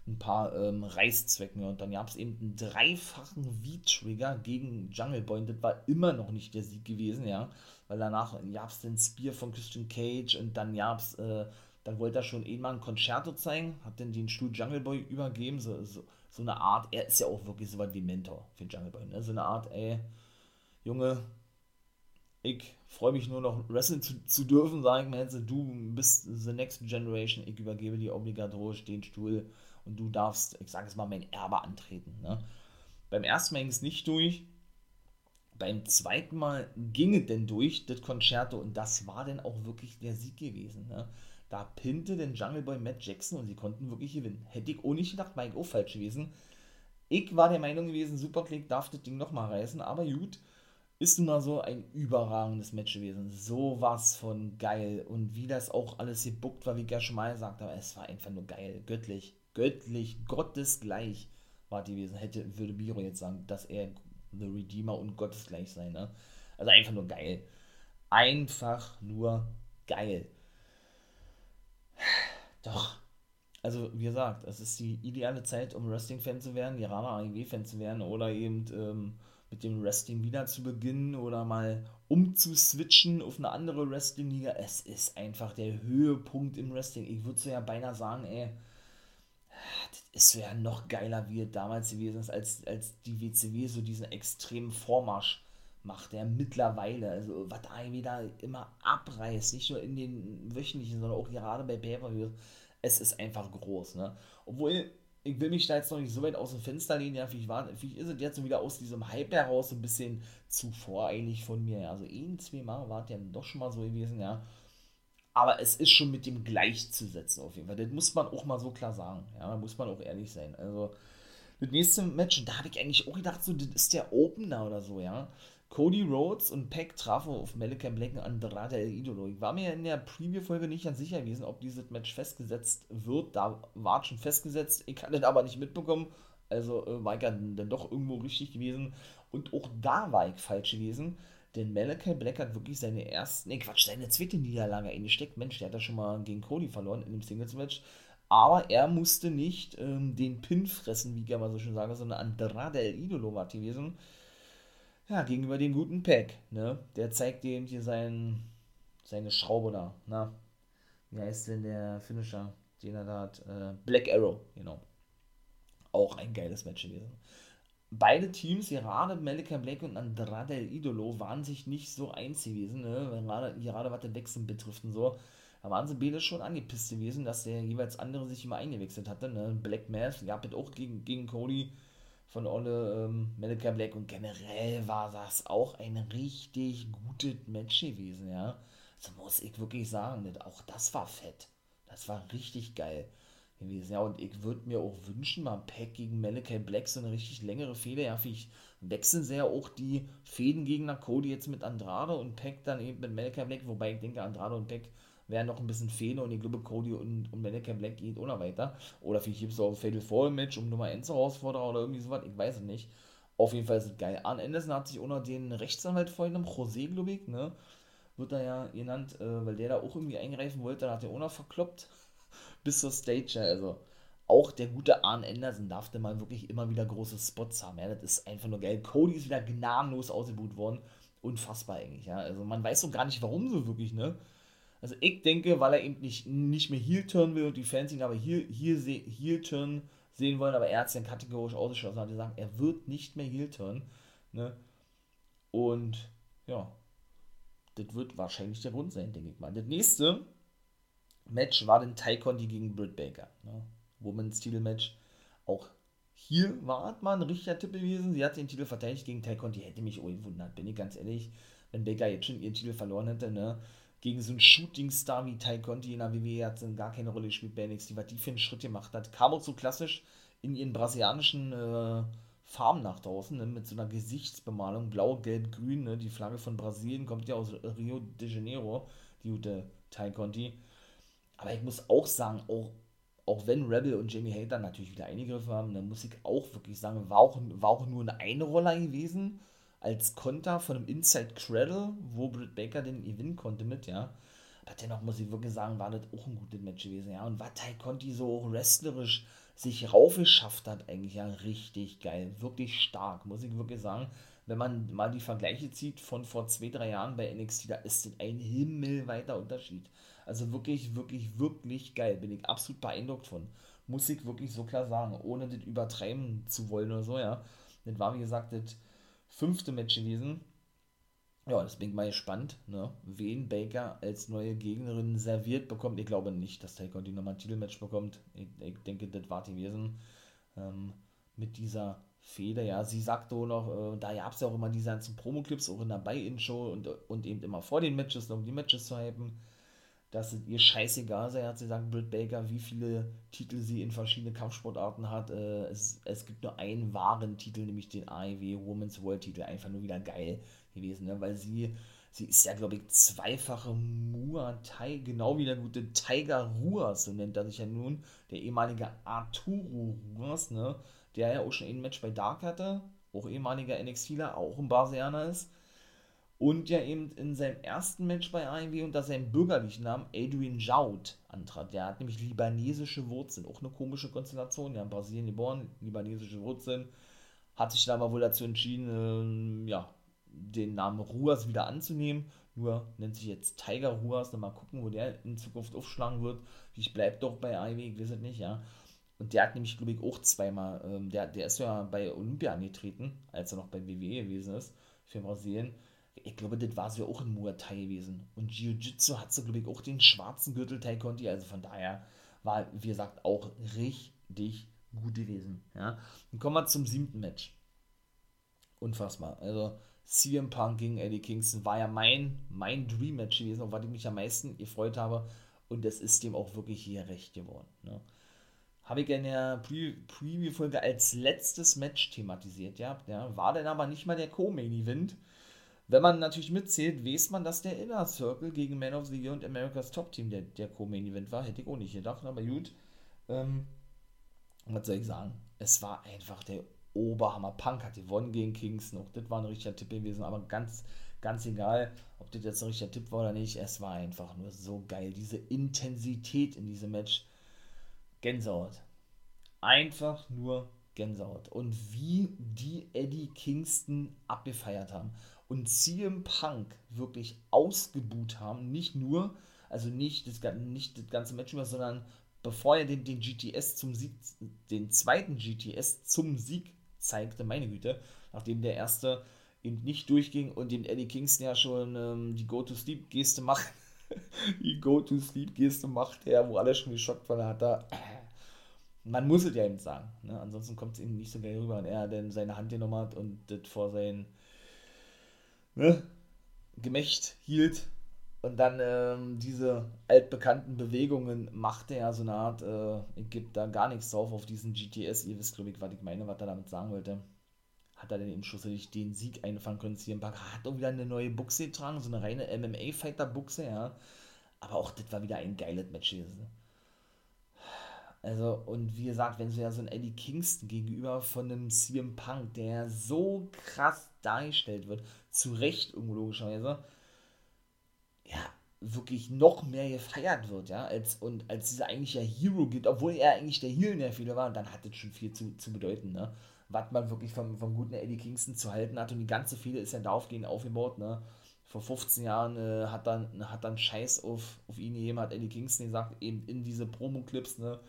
ein paar ähm, Reißzwecken und dann gab es eben einen dreifachen V-Trigger gegen Jungle Boy und das war immer noch nicht der Sieg gewesen, ja, weil danach gab es den Spear von Christian Cage und dann gab es äh, dann wollte er schon eh mal ein Concerto zeigen, hat dann den Stuhl Jungle Boy übergeben, so, so, so eine Art, er ist ja auch wirklich so was wie Mentor für Jungle Boy, ne? so eine Art, ey, Junge, ich freue mich nur noch wrestlen zu, zu dürfen, sage ich mir jetzt, du bist the next generation, ich übergebe dir obligatorisch den Stuhl und du darfst, ich sage es mal, mein Erbe antreten. Ne? Beim ersten Mal ging es nicht durch, beim zweiten Mal ging es denn durch, das Concerto, und das war dann auch wirklich der Sieg gewesen. Ne? Da pinte den Jungle Boy Matt Jackson und sie konnten wirklich gewinnen. Hätte ich auch nicht gedacht, war ich auch falsch gewesen. Ich war der Meinung gewesen, Superclick darf das Ding nochmal reißen, aber gut, ist nun mal so ein überragendes Match gewesen. So was von geil. Und wie das auch alles gebuckt war, wie ich gesagt habe, es war einfach nur geil. Göttlich, göttlich, gottesgleich war die gewesen. Hätte, würde Biro jetzt sagen, dass er The Redeemer und gottesgleich sei, ne? Also einfach nur geil. Einfach nur geil. Doch. Also, wie gesagt, es ist die ideale Zeit, um Wrestling-Fan zu werden, gerade AEW-Fan zu werden oder eben ähm, mit dem Wrestling wieder zu beginnen oder mal umzuswitchen auf eine andere Wrestling-Liga. Es ist einfach der Höhepunkt im Wrestling. Ich würde so ja beinahe sagen, ey, es wäre noch geiler, wie es damals gewesen ist, als, als die WCW so diesen extremen Vormarsch macht er mittlerweile. Also, was da immer abreißt, nicht nur in den wöchentlichen, sondern auch gerade bei pay es ist einfach groß, ne? Obwohl, ich will mich da jetzt noch nicht so weit aus dem Fenster lehnen, ja, vielleicht, war, vielleicht ist es jetzt wieder aus diesem Hype heraus ein bisschen zu voreilig von mir, ja. Also, ein, zwei Mal war es ja doch schon mal so gewesen, ja. Aber es ist schon mit dem gleichzusetzen auf jeden Fall. Das muss man auch mal so klar sagen, ja. Da muss man auch ehrlich sein. Also, das nächste Match, da habe ich eigentlich auch gedacht, so, das ist der Opener oder so, ja. Cody Rhodes und Peck trafen auf Malachi Black und Andrade El Idolo. Ich war mir in der Preview-Folge nicht ganz sicher gewesen, ob dieses Match festgesetzt wird. Da war es schon festgesetzt. Ich hatte es aber nicht mitbekommen. Also äh, war ich dann, dann doch irgendwo richtig gewesen. Und auch da war ich falsch gewesen. Denn Malachi Black hat wirklich seine erste, nee Quatsch, seine zweite Niederlage eingesteckt. Mensch, der hat ja schon mal gegen Cody verloren in dem Singles-Match. Aber er musste nicht ähm, den Pin fressen, wie ich ja mal so schön sage, sondern Andrade El Idolo war gewesen ja, gegenüber dem guten Pack, ne? Der zeigt dem hier sein, seine Schraube da, na? Wie heißt denn der Finisher, den er da hat? Äh, Black Arrow, genau. Auch ein geiles Match gewesen. Beide Teams, gerade Malika Black und Andrade El Idolo, waren sich nicht so eins gewesen, ne? Gerade, gerade was den Wechsel betrifft und so. Da waren sie beide schon angepisst gewesen, dass der jeweils andere sich immer eingewechselt hatte. Ne? Black Math gab es auch gegen, gegen Cody von Olle ähm, Malachi Black und generell war das auch ein richtig gutes Match gewesen, ja. Das muss ich wirklich sagen, auch das war fett. Das war richtig geil gewesen, ja. Und ich würde mir auch wünschen, mal Pack gegen Malachi Black so eine richtig längere Fehde, ja. Ich wechseln sehr auch die Fäden gegen Cody jetzt mit Andrade und Pack dann eben mit Malachi Black, wobei ich denke, Andrade und Pack wären noch ein bisschen Fehler und ich glaube, Cody und, und Mannequin Black geht ohne weiter. Oder vielleicht gibt es auch ein Fatal Fall Match um Nummer 1 herausfordern oder irgendwie sowas, ich weiß es nicht. Auf jeden Fall ist es geil. Arn Anderson hat sich unter den Rechtsanwalt vorhin, José, glaube ich, ne, wird er ja genannt, äh, weil der da auch irgendwie eingreifen wollte, dann hat er auch noch verkloppt bis zur Stage, also auch der gute Arn Anderson darf da mal wirklich immer wieder große Spots haben, ja, das ist einfach nur geil. Cody ist wieder gnadenlos ausgebucht worden, unfassbar eigentlich, ja, also man weiß so gar nicht, warum so wirklich, ne, also ich denke, weil er eben nicht, nicht mehr Heel-Turn will und die Fans ihn aber hier, hier Heel-Turn sehen wollen, aber er hat es dann kategorisch ausgeschlossen, hat gesagt, er wird nicht mehr Heel-Turn. Ne? Und ja, das wird wahrscheinlich der Grund sein, denke ich mal. Das nächste Match war dann Ty Conti gegen Britt Baker. Ne? Women's Titelmatch. Auch hier war mal ein richtiger Tipp gewesen. Sie hat den Titel verteidigt gegen Ty Conti. Hätte mich auch gewundert, bin ich ganz ehrlich. Wenn Baker jetzt schon ihren Titel verloren hätte, ne? Gegen so einen Shooting-Star wie Tai Conti in der WWE hat dann gar keine Rolle gespielt bei NXT, was die für einen Schritt gemacht hat. Kam auch so klassisch in ihren brasilianischen äh, Farben nach draußen, ne, mit so einer Gesichtsbemalung, blau, gelb, grün, ne, die Flagge von Brasilien kommt ja aus Rio de Janeiro, die gute Ty Conti. Aber ich muss auch sagen, auch, auch wenn Rebel und Jamie Hater natürlich wieder eingegriffen haben, dann muss ich auch wirklich sagen, war auch, war auch nur eine Roller gewesen, als Konter von einem Inside Cradle, wo Britt Baker den gewinnen konnte mit, ja. Aber dennoch muss ich wirklich sagen, war das auch ein gutes Match gewesen, ja. Und was Ty Conti so wrestlerisch sich raufgeschafft hat, eigentlich ja richtig geil. Wirklich stark, muss ich wirklich sagen. Wenn man mal die Vergleiche zieht von vor zwei, drei Jahren bei NXT, da ist das ein himmelweiter Unterschied. Also wirklich, wirklich, wirklich geil. Bin ich absolut beeindruckt von. Muss ich wirklich so klar sagen, ohne das übertreiben zu wollen oder so, ja. Das war, wie gesagt, das fünfte Match gewesen. Ja, das bin ich mal gespannt, ne? wen Baker als neue Gegnerin serviert bekommt. Ich glaube nicht, dass Taker die nochmal ein Titelmatch bekommt. Ich, ich, denke, das war die Wesen ähm, mit dieser Feder. Ja, sie sagte auch noch, äh, da gab es ja auch immer diese ganzen Promo-Clips, auch in der Buy-In-Show und, und eben immer vor den Matches, um die Matches zu hypen dass es ihr scheißegal sei, hat sie gesagt, Britt Baker, wie viele Titel sie in verschiedene Kampfsportarten hat. Äh, es, es gibt nur einen wahren Titel, nämlich den AEW Women's World Titel. Einfach nur wieder geil gewesen, ne? weil sie, sie ist ja, glaube ich, zweifache Muay Thai, genau wie der gute Tiger Ruas, so nennt er sich ja nun, der ehemalige Arturo Ruas, ne? der ja auch schon ein Match bei Dark hatte, auch ehemaliger NXTler, auch ein Basianer ist und ja eben in seinem ersten Match bei AMW unter seinem bürgerlichen Namen Adrian Jaud antrat. Der hat nämlich libanesische Wurzeln, auch eine komische Konstellation, ja, in Brasilien geboren, libanesische Wurzeln, hat sich dann aber wohl dazu entschieden, äh, ja, den Namen Ruas wieder anzunehmen, nur nennt sich jetzt Tiger Ruas, mal gucken, wo der in Zukunft aufschlagen wird. Ich bleibe doch bei AEW, ich weiß es nicht, ja. Und der hat nämlich, glaube ich, auch zweimal, ähm, der, der ist ja bei Olympia angetreten, als er noch bei WWE gewesen ist, für Brasilien ich glaube, das war so auch ein Muay Thai gewesen. Und Jiu-Jitsu hat so, glaube ich, auch den schwarzen Gürtel Thai Conti. Also von daher war, wie gesagt, auch richtig gut gewesen. Ja. Dann kommen wir zum siebten Match. Unfassbar. Also CM Punk gegen Eddie Kingston war ja mein, mein Dream-Match gewesen, auf was ich mich am meisten gefreut habe. Und das ist dem auch wirklich hier recht geworden. Ne? Habe ich in der Pre Preview-Folge als letztes Match thematisiert, ja. ja. War dann aber nicht mal der Co-Main-Event. Wenn man natürlich mitzählt, weiß man, dass der Inner Circle gegen Man of the Year und America's Top Team der, der Co-Main-Event war. Hätte ich auch nicht gedacht, aber gut. Ähm, was soll ich sagen? Es war einfach der Oberhammer. Punk hat gewonnen gegen Kingston. Auch das war ein richtiger Tipp gewesen, aber ganz, ganz egal, ob das jetzt ein richtiger Tipp war oder nicht. Es war einfach nur so geil. Diese Intensität in diesem Match. Gänsehaut. Einfach nur Gänsehaut. Und wie die Eddie Kingston abgefeiert haben und CM Punk wirklich ausgebuht haben, nicht nur, also nicht das, nicht das ganze Match über, sondern bevor er den, den GTS zum Sieg, den zweiten GTS zum Sieg zeigte, meine Güte, nachdem der erste eben nicht durchging und dem Eddie Kingston ja schon ähm, die Go-to-Sleep-Geste macht, die Go-to-Sleep-Geste macht, der, wo alle schon geschockt waren, hat er, man muss es ja eben sagen, ne? ansonsten kommt es ihm nicht so geil rüber, und er dann seine Hand genommen hat und das vor seinen ne, Gemächt hielt und dann ähm, diese altbekannten Bewegungen machte er so eine Art, äh, gebe da gar nichts drauf auf diesen GTS, ihr wisst glaube ich, was ich meine, was er damit sagen wollte. Hat er denn eben schlussendlich den Sieg einfangen können, CM Punk hat auch wieder eine neue Buchse getragen, so eine reine MMA-Fighter-Buchse, ja. Aber auch das war wieder ein geiles Match gewesen. Also, und wie gesagt, wenn so ja so ein Eddie Kingston gegenüber von einem CM Punk, der so krass dargestellt wird, zu Recht irgendwo logischerweise, ja, wirklich noch mehr gefeiert wird, ja, als, und als dieser eigentliche Hero geht, obwohl er eigentlich der Heel in der Fehler war, dann hat das schon viel zu, zu bedeuten, ne, was man wirklich vom, vom guten Eddie Kingston zu halten hat und die ganze Fehler ist ja daraufgehend aufgebaut, ne, vor 15 Jahren äh, hat dann hat dann Scheiß auf, auf ihn gegeben, hat Eddie Kingston gesagt, eben in diese Promo-Clips, ne,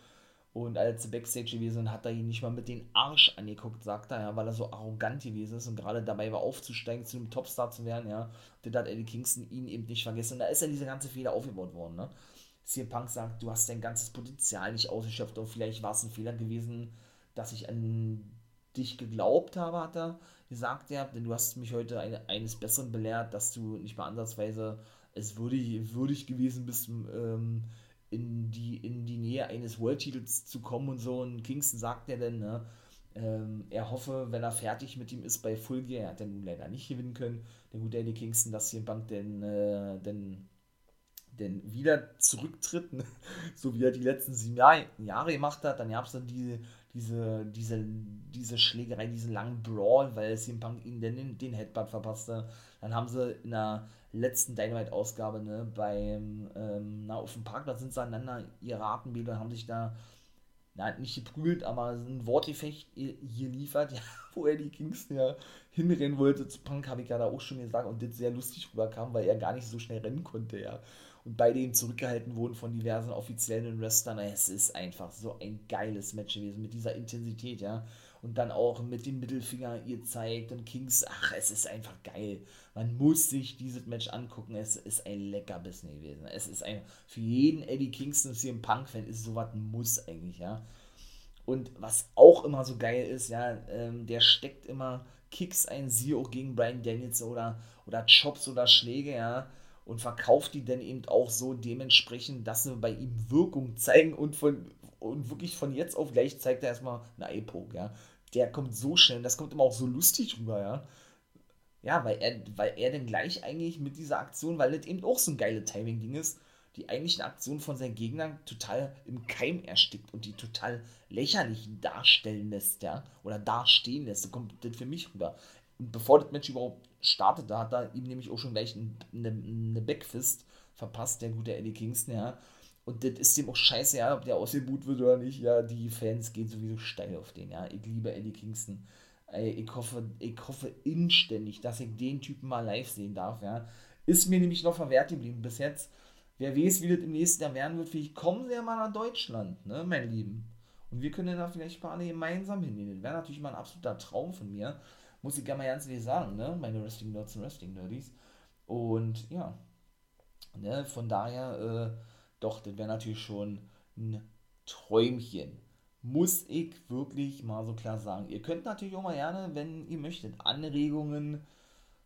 und als Backstage gewesen sind, hat er ihn nicht mal mit den Arsch angeguckt, sagt er, ja, weil er so arrogant gewesen ist und gerade dabei war aufzusteigen, zu einem Topstar zu werden, ja. Das hat Eddie Kingston ihn eben nicht vergessen. Und da ist ja diese ganze Fehler aufgebaut worden, ne. CM Punk sagt, du hast dein ganzes Potenzial nicht ausgeschöpft und vielleicht war es ein Fehler gewesen, dass ich an dich geglaubt habe, hat er gesagt, ja, denn du hast mich heute eine, eines Besseren belehrt, dass du nicht mal ansatzweise es würdig, würdig gewesen bist, ähm, in die, in die Nähe eines World-Titels zu kommen und so. Und Kingston sagt ja dann, ne, ähm, er hoffe, wenn er fertig mit ihm ist bei Full Gear, er hat dann leider nicht gewinnen können, der gute Eddie Kingston, dass CM Punk denn, äh, denn, denn wieder zurücktritt, ne? so wie er die letzten sieben Jahr, Jahre gemacht hat. Dann gab es dann diese, diese, diese, diese Schlägerei, diesen langen Brawl, weil CM Punk ihnen den, den Headbutt verpasste. Dann haben sie in der letzten Dynamite-Ausgabe ne, beim, ähm, na, auf dem Parkplatz sind sie aneinander ihre Atembilder haben sich da na, nicht geprügelt, aber ein Wortgefecht hier liefert, ja, wo er die Kingston ja hinrennen wollte zu Punk, habe ich ja da auch schon gesagt, und das sehr lustig rüberkam, weil er gar nicht so schnell rennen konnte, ja. Und beide ihm zurückgehalten wurden von diversen offiziellen Wrestlern. Es ist einfach so ein geiles Match gewesen mit dieser Intensität, ja und dann auch mit dem Mittelfinger ihr zeigt und Kings, ach, es ist einfach geil. Man muss sich dieses Match angucken. Es ist ein Leckerbissen gewesen. Es ist ein, für jeden Eddie Kingston CM Punk-Fan ist sowas ein Muss eigentlich, ja. Und was auch immer so geil ist, ja, ähm, der steckt immer Kicks ein, auch gegen Brian Daniels oder, oder Chops oder Schläge, ja, und verkauft die dann eben auch so dementsprechend, dass sie bei ihm Wirkung zeigen und von und wirklich von jetzt auf gleich zeigt er erstmal eine Epoche, ja der kommt so schnell, das kommt immer auch so lustig rüber, ja. Ja, weil er, weil er dann gleich eigentlich mit dieser Aktion, weil das eben auch so ein geiles Timing-Ding ist, die eigentlichen Aktionen von seinen Gegnern total im Keim erstickt und die total lächerlich darstellen lässt, ja, oder dastehen lässt. So kommt das für mich rüber. Und bevor das Match überhaupt startete, hat er ihm nämlich auch schon gleich eine, eine Backfist verpasst, der gute Eddie Kingston, ja. Und das ist dem auch scheiße, ja, ob der ausgebuht wird oder nicht. Ja, die Fans gehen sowieso steil auf den, ja. Ich liebe Eddie Kingston. Ich hoffe, ich hoffe inständig, dass ich den Typen mal live sehen darf, ja. Ist mir nämlich noch verwehrt geblieben bis jetzt. Wer weiß, wie das im nächsten Jahr werden wird. Vielleicht kommen sie ja mal nach Deutschland, ne, mein Lieben. Und wir können da vielleicht mal alle gemeinsam hingehen. Das wäre natürlich mal ein absoluter Traum von mir. Muss ich gerne mal ganz ehrlich sagen, ne, meine Wrestling-Nerds und Wrestling-Nerdies. Und ja, ne, von daher, äh, doch, das wäre natürlich schon ein Träumchen. Muss ich wirklich mal so klar sagen. Ihr könnt natürlich auch mal gerne, wenn ihr möchtet, Anregungen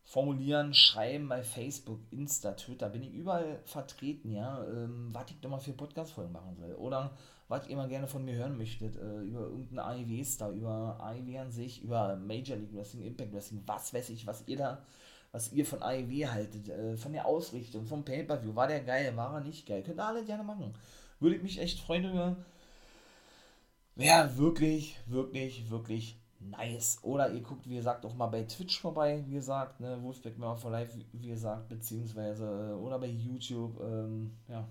formulieren, schreiben bei Facebook, Insta, Twitter. Bin ich überall vertreten, ja. Ähm, was ich doch mal für Podcast-Folgen machen soll. Oder was ihr mal gerne von mir hören möchtet. Äh, über irgendeinen AIW-Star, über AIW an sich, über Major League Wrestling, Impact Wrestling, was weiß ich, was ihr da was ihr von AEW haltet, äh, von der Ausrichtung, vom Pay-Per-View. War der geil, war er nicht geil? Könnt ihr alle gerne machen. Würde ich mich echt freuen über. Wäre wirklich, wirklich, wirklich nice. Oder ihr guckt, wie gesagt, auch mal bei Twitch vorbei, wie gesagt, ne, Wolfpack mal for Life, wie gesagt, beziehungsweise, äh, oder bei YouTube, ähm, ja,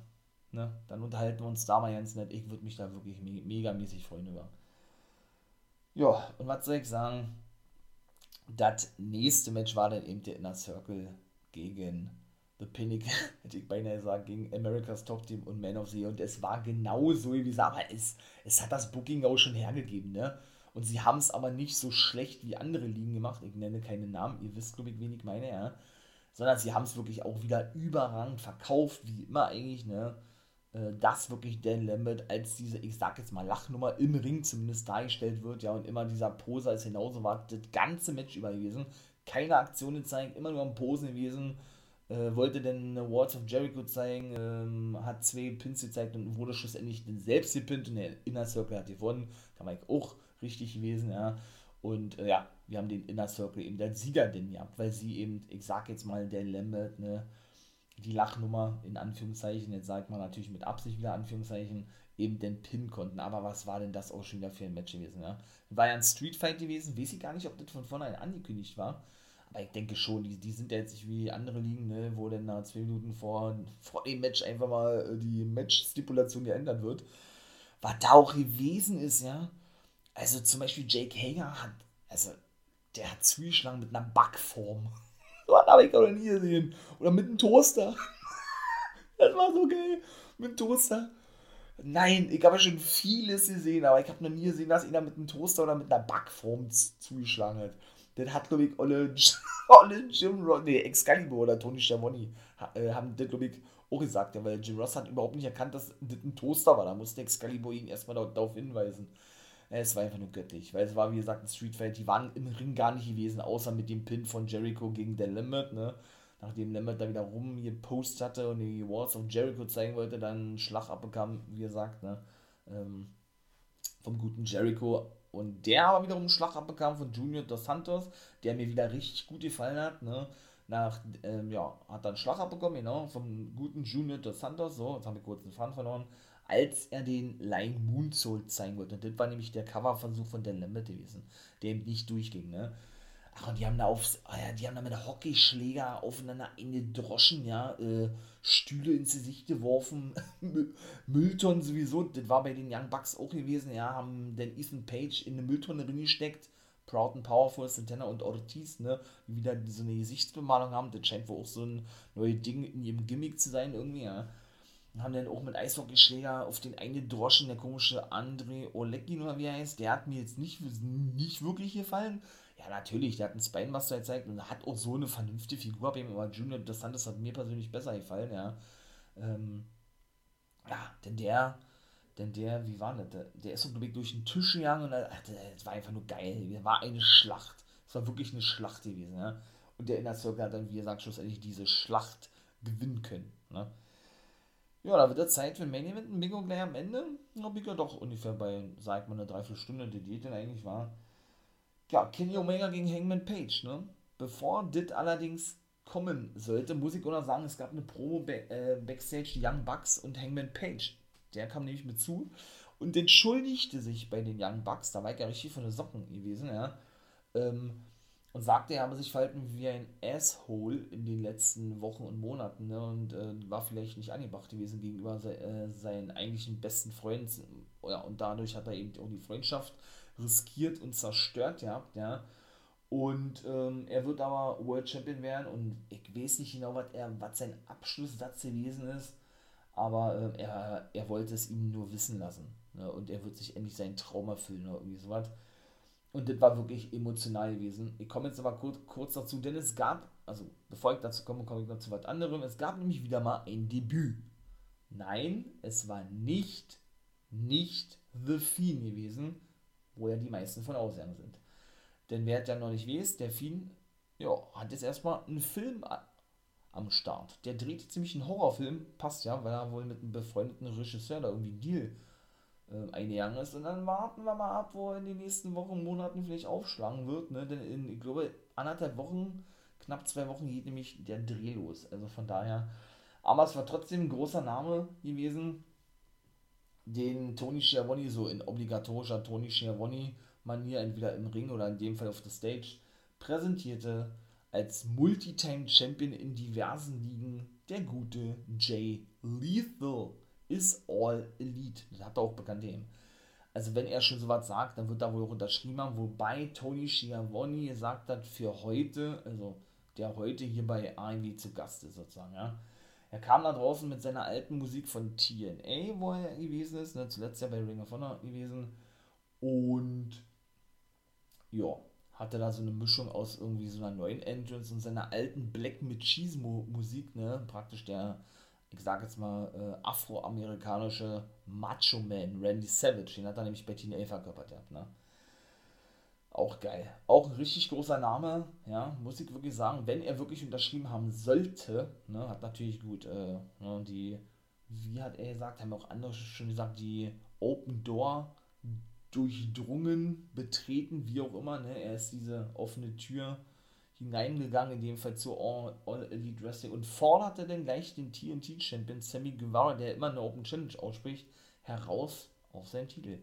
ne, dann unterhalten wir uns da mal ganz nett. Ich würde mich da wirklich me megamäßig freuen über. Ja, und was soll ich sagen? das nächste Match war dann eben der Inner Circle gegen The Pinnacle, hätte ich beinahe gesagt, gegen America's Top Team und Man of the Year. Und es war genau so, wie gesagt, aber es, es hat das Booking auch schon hergegeben, ne? Und sie haben es aber nicht so schlecht wie andere Ligen gemacht. Ich nenne keine Namen, ihr wisst, glaube ich, wen ich meine, ja. Sondern sie haben es wirklich auch wieder überragend verkauft, wie immer eigentlich, ne? Äh, dass wirklich Dan Lambert als diese, ich sag jetzt mal, Lachnummer im Ring zumindest dargestellt wird, ja, und immer dieser Poser ist genauso war das ganze Match über gewesen. Keine Aktionen zeigen, immer nur am Posen gewesen. Äh, wollte dann Awards of Jericho zeigen, ähm, hat zwei Pins gezeigt und wurde schlussendlich dann selbst gepinnt und der Inner Circle hat gewonnen. Kann man auch richtig gewesen, ja. Und äh, ja, wir haben den Inner Circle eben der Sieger denn gehabt, weil sie eben, ich sag jetzt mal, der Lambert, ne, die Lachnummer in Anführungszeichen, jetzt sagt man natürlich mit Absicht wieder Anführungszeichen, eben den Pin konnten. Aber was war denn das auch schon wieder für ein Match gewesen? Ja? War ja ein Street Fight gewesen, weiß ich gar nicht, ob das von vornherein angekündigt war. Aber ich denke schon, die, die sind ja jetzt nicht wie andere Ligen, ne, wo dann nach zwei Minuten vor, vor dem Match einfach mal äh, die Match-Stipulation geändert wird. Was da auch gewesen ist, ja. Also zum Beispiel Jake Hager hat, also der hat zugeschlagen mit einer Backform. Was habe ich noch nie gesehen. Oder mit einem Toaster. Das war so geil. Mit einem Toaster. Nein, ich habe schon vieles gesehen, aber ich habe noch nie gesehen, dass einer mit einem Toaster oder mit einer Backform zugeschlagen hat. Das hat, glaube ich, Olle, Olle Jim Ross, nee, Excalibur oder Tony Schiavone äh, haben das, glaube ich, auch gesagt, weil Jim Ross hat überhaupt nicht erkannt, dass das ein Toaster war. Da musste Excalibur ihn erstmal darauf hinweisen. Es war einfach nur göttlich, weil es war, wie gesagt, ein Street Fight. Die waren im Ring gar nicht gewesen, außer mit dem Pin von Jericho gegen der Limit, ne? Nachdem Limit da wieder rumgepostet hatte und die Walls of Jericho zeigen wollte, dann Schlag abbekam, wie gesagt, ne? Ähm, vom guten Jericho. Und der aber wiederum Schlag abbekam von Junior Dos Santos, der mir wieder richtig gut gefallen hat. Ne? Nach, ähm, ja, hat dann Schlag abbekommen, genau, vom guten Junior Dos Santos. So, jetzt haben wir kurz den Faden verloren. Als er den Line Moonsault zeigen wollte. Und das war nämlich der Coverversuch von Dan Lambert gewesen, der ihm nicht durchging. Ne? Ach, und die haben da aufs, oh ja, die haben da mit Hockeyschläger aufeinander eingedroschen, ja, äh, Stühle ins Gesicht geworfen, Mülltonnen sowieso, das war bei den Young Bucks auch gewesen, ja, haben den Ethan Page in eine Mülltonne drin gesteckt, Proud and Powerful, Santana und Ortiz, ne, die wieder so eine Gesichtsbemalung haben, das scheint wohl auch so ein neues Ding in ihrem Gimmick zu sein, irgendwie, ja. Haben dann auch mit Eishockeyschläger auf den eingedroschen, der komische André Olekin oder wie er heißt, der hat mir jetzt nicht, nicht wirklich gefallen, ja, natürlich, der hat einen Spinebuster gezeigt und hat auch so eine vernünftige Figur. Aber Junior Dos Santos hat mir persönlich besser gefallen, ja. Ähm, ja, denn der, denn der, wie war das? Der, der ist so durch den Tisch gegangen und das war einfach nur geil. Das war eine Schlacht. Es war wirklich eine Schlacht gewesen, ja. Und der Inner Circle hat dann, wie gesagt, schlussendlich diese Schlacht gewinnen können, ne? Ja, da wird der Zeit für ein Main Event. Ein Bingo gleich am Ende. Ja, Bingo doch ungefähr bei, sagt man, eine Dreiviertelstunde, die Diät denn eigentlich war ja, Kenny Omega gegen Hangman Page, ne? Bevor das allerdings kommen sollte, muss ich auch noch sagen, es gab eine Promo äh, Backstage, Young Bucks und Hangman Page. Der kam nämlich mit zu und entschuldigte sich bei den Young Bucks, da war ich ja richtig von den Socken gewesen, ja. Ähm, und sagte, er habe sich verhalten wie ein Asshole in den letzten Wochen und Monaten ne, und äh, war vielleicht nicht angebracht gewesen gegenüber se äh, seinen eigentlichen besten Freunden. Ja, und dadurch hat er eben auch die Freundschaft riskiert und zerstört gehabt, ja. Und ähm, er wird aber World Champion werden und ich weiß nicht genau, was, er, was sein Abschlusssatz gewesen ist, aber äh, er, er wollte es ihm nur wissen lassen. Ne? Und er wird sich endlich seinen Traum erfüllen oder irgendwie sowas. Und das war wirklich emotional gewesen. Ich komme jetzt aber kurz, kurz dazu, denn es gab, also bevor ich dazu komme, komme ich noch zu was anderem. Es gab nämlich wieder mal ein Debüt. Nein, es war nicht, nicht The Fiend gewesen, wo ja die meisten von ausgegangen sind. Denn wer ja noch nicht weiß, der Fien ja, hat jetzt erstmal einen Film am Start. Der dreht ziemlich einen Horrorfilm, passt ja, weil er wohl mit einem befreundeten Regisseur da irgendwie einen Deal äh, eingegangen ist. Und dann warten wir mal ab, wo in den nächsten Wochen, Monaten vielleicht aufschlagen wird. Ne? Denn in, ich glaube, anderthalb Wochen, knapp zwei Wochen geht nämlich der Dreh los. Also von daher, aber es war trotzdem ein großer Name gewesen den Tony Schiavone so in obligatorischer Tony Schiavone-Manier, entweder im Ring oder in dem Fall auf der Stage, präsentierte als Multitime-Champion in diversen Ligen der gute Jay Lethal ist All Elite. Das hat er auch bekannt eben. Also wenn er schon sowas sagt, dann wird er wohl unterschrieben haben, wobei Tony Schiavone gesagt hat, für heute, also der heute hier bei AEW zu Gast ist sozusagen, ja, er kam da draußen mit seiner alten Musik von TNA, wo er gewesen ist, ne, zuletzt ja bei Ring of Honor gewesen. Und ja, hatte da so eine Mischung aus irgendwie so einer neuen Entrance und seiner alten Black Machismo Musik, ne, praktisch der, ich sag jetzt mal, äh, afroamerikanische Macho Man, Randy Savage, den hat er nämlich bei TNA verkörpert, ne. Auch geil. Auch ein richtig großer Name, ja, muss ich wirklich sagen, wenn er wirklich unterschrieben haben sollte, ne, hat natürlich gut, äh, ne, die, wie hat er gesagt, haben auch andere schon gesagt, die Open Door durchdrungen, betreten, wie auch immer, ne, er ist diese offene Tür hineingegangen, in dem Fall zu All, All Elite Wrestling und forderte dann gleich den TNT-Champion Sammy Guevara, der immer eine Open Challenge ausspricht, heraus auf seinen Titel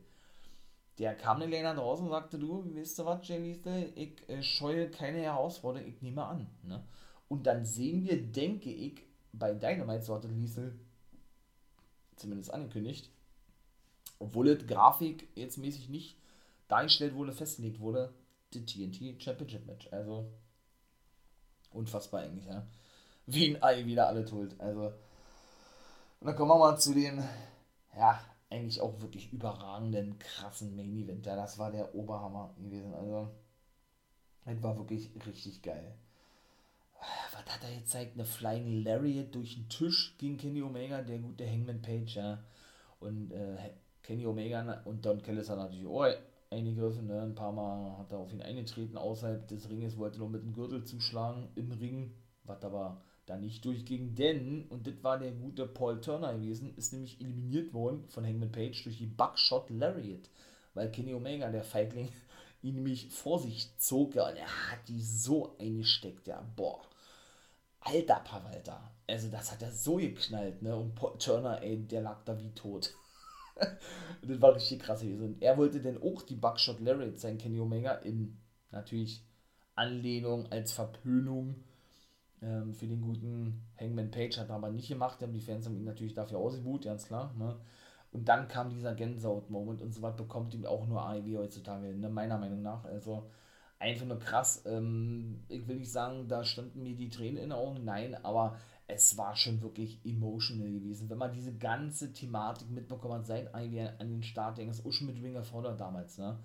der kam dann gleich nach draußen und sagte, du, weißt du was, Jay Lethal, ich äh, scheue keine Herausforderung, ich nehme an. Ne? Und dann sehen wir, denke ich, bei Dynamite, so hatte Lethal zumindest angekündigt, obwohl es Grafik jetzt mäßig nicht dargestellt wurde, festgelegt wurde, die TNT Championship Match. Also unfassbar eigentlich, ja. Wie ein Ei wieder alle tut. Also, und dann kommen wir mal zu den, ja, eigentlich auch wirklich überragenden, krassen Main Event. Ja, das war der Oberhammer gewesen. Also, das war wirklich richtig geil. Was hat er jetzt gezeigt? Eine Flying Lariat durch den Tisch gegen Kenny Omega, der gute Hangman Page, ja. Und äh, Kenny Omega und Don Callis hat natürlich auch eingegriffen, ne? ein paar Mal hat er auf ihn eingetreten außerhalb des Ringes, wollte noch mit dem Gürtel zuschlagen im Ring, was aber da nicht durchging, denn, und das war der gute Paul Turner gewesen, ist nämlich eliminiert worden von Hangman Page durch die Buckshot Lariat. weil Kenny Omega, der Feigling, ihn nämlich vor sich zog, ja, und er hat die so eingesteckt, ja, boah. Alter Pawalter. Also das hat er so geknallt, ne? Und Turner, ey, der lag da wie tot. das war richtig krass gewesen. Und er wollte dann auch die Buckshot Lariat sein, Kenny Omega, in natürlich Anlehnung als Verpönung ähm, für den guten Hangman Page. Hat er aber nicht gemacht, die Fans haben ihn natürlich dafür ausgebucht, ganz klar. Ne? Und dann kam dieser Gänsehaut-Moment und so was bekommt ihm auch nur AEW heutzutage, ne? meiner Meinung nach. Also einfach nur krass. Ähm, ich will nicht sagen, da standen mir die Tränen in den Augen, nein, aber es war schon wirklich emotional gewesen. Wenn man diese ganze Thematik mitbekommen hat, seit AEW an den Start, denkt auch schon mit Ring of Honor damals, ne?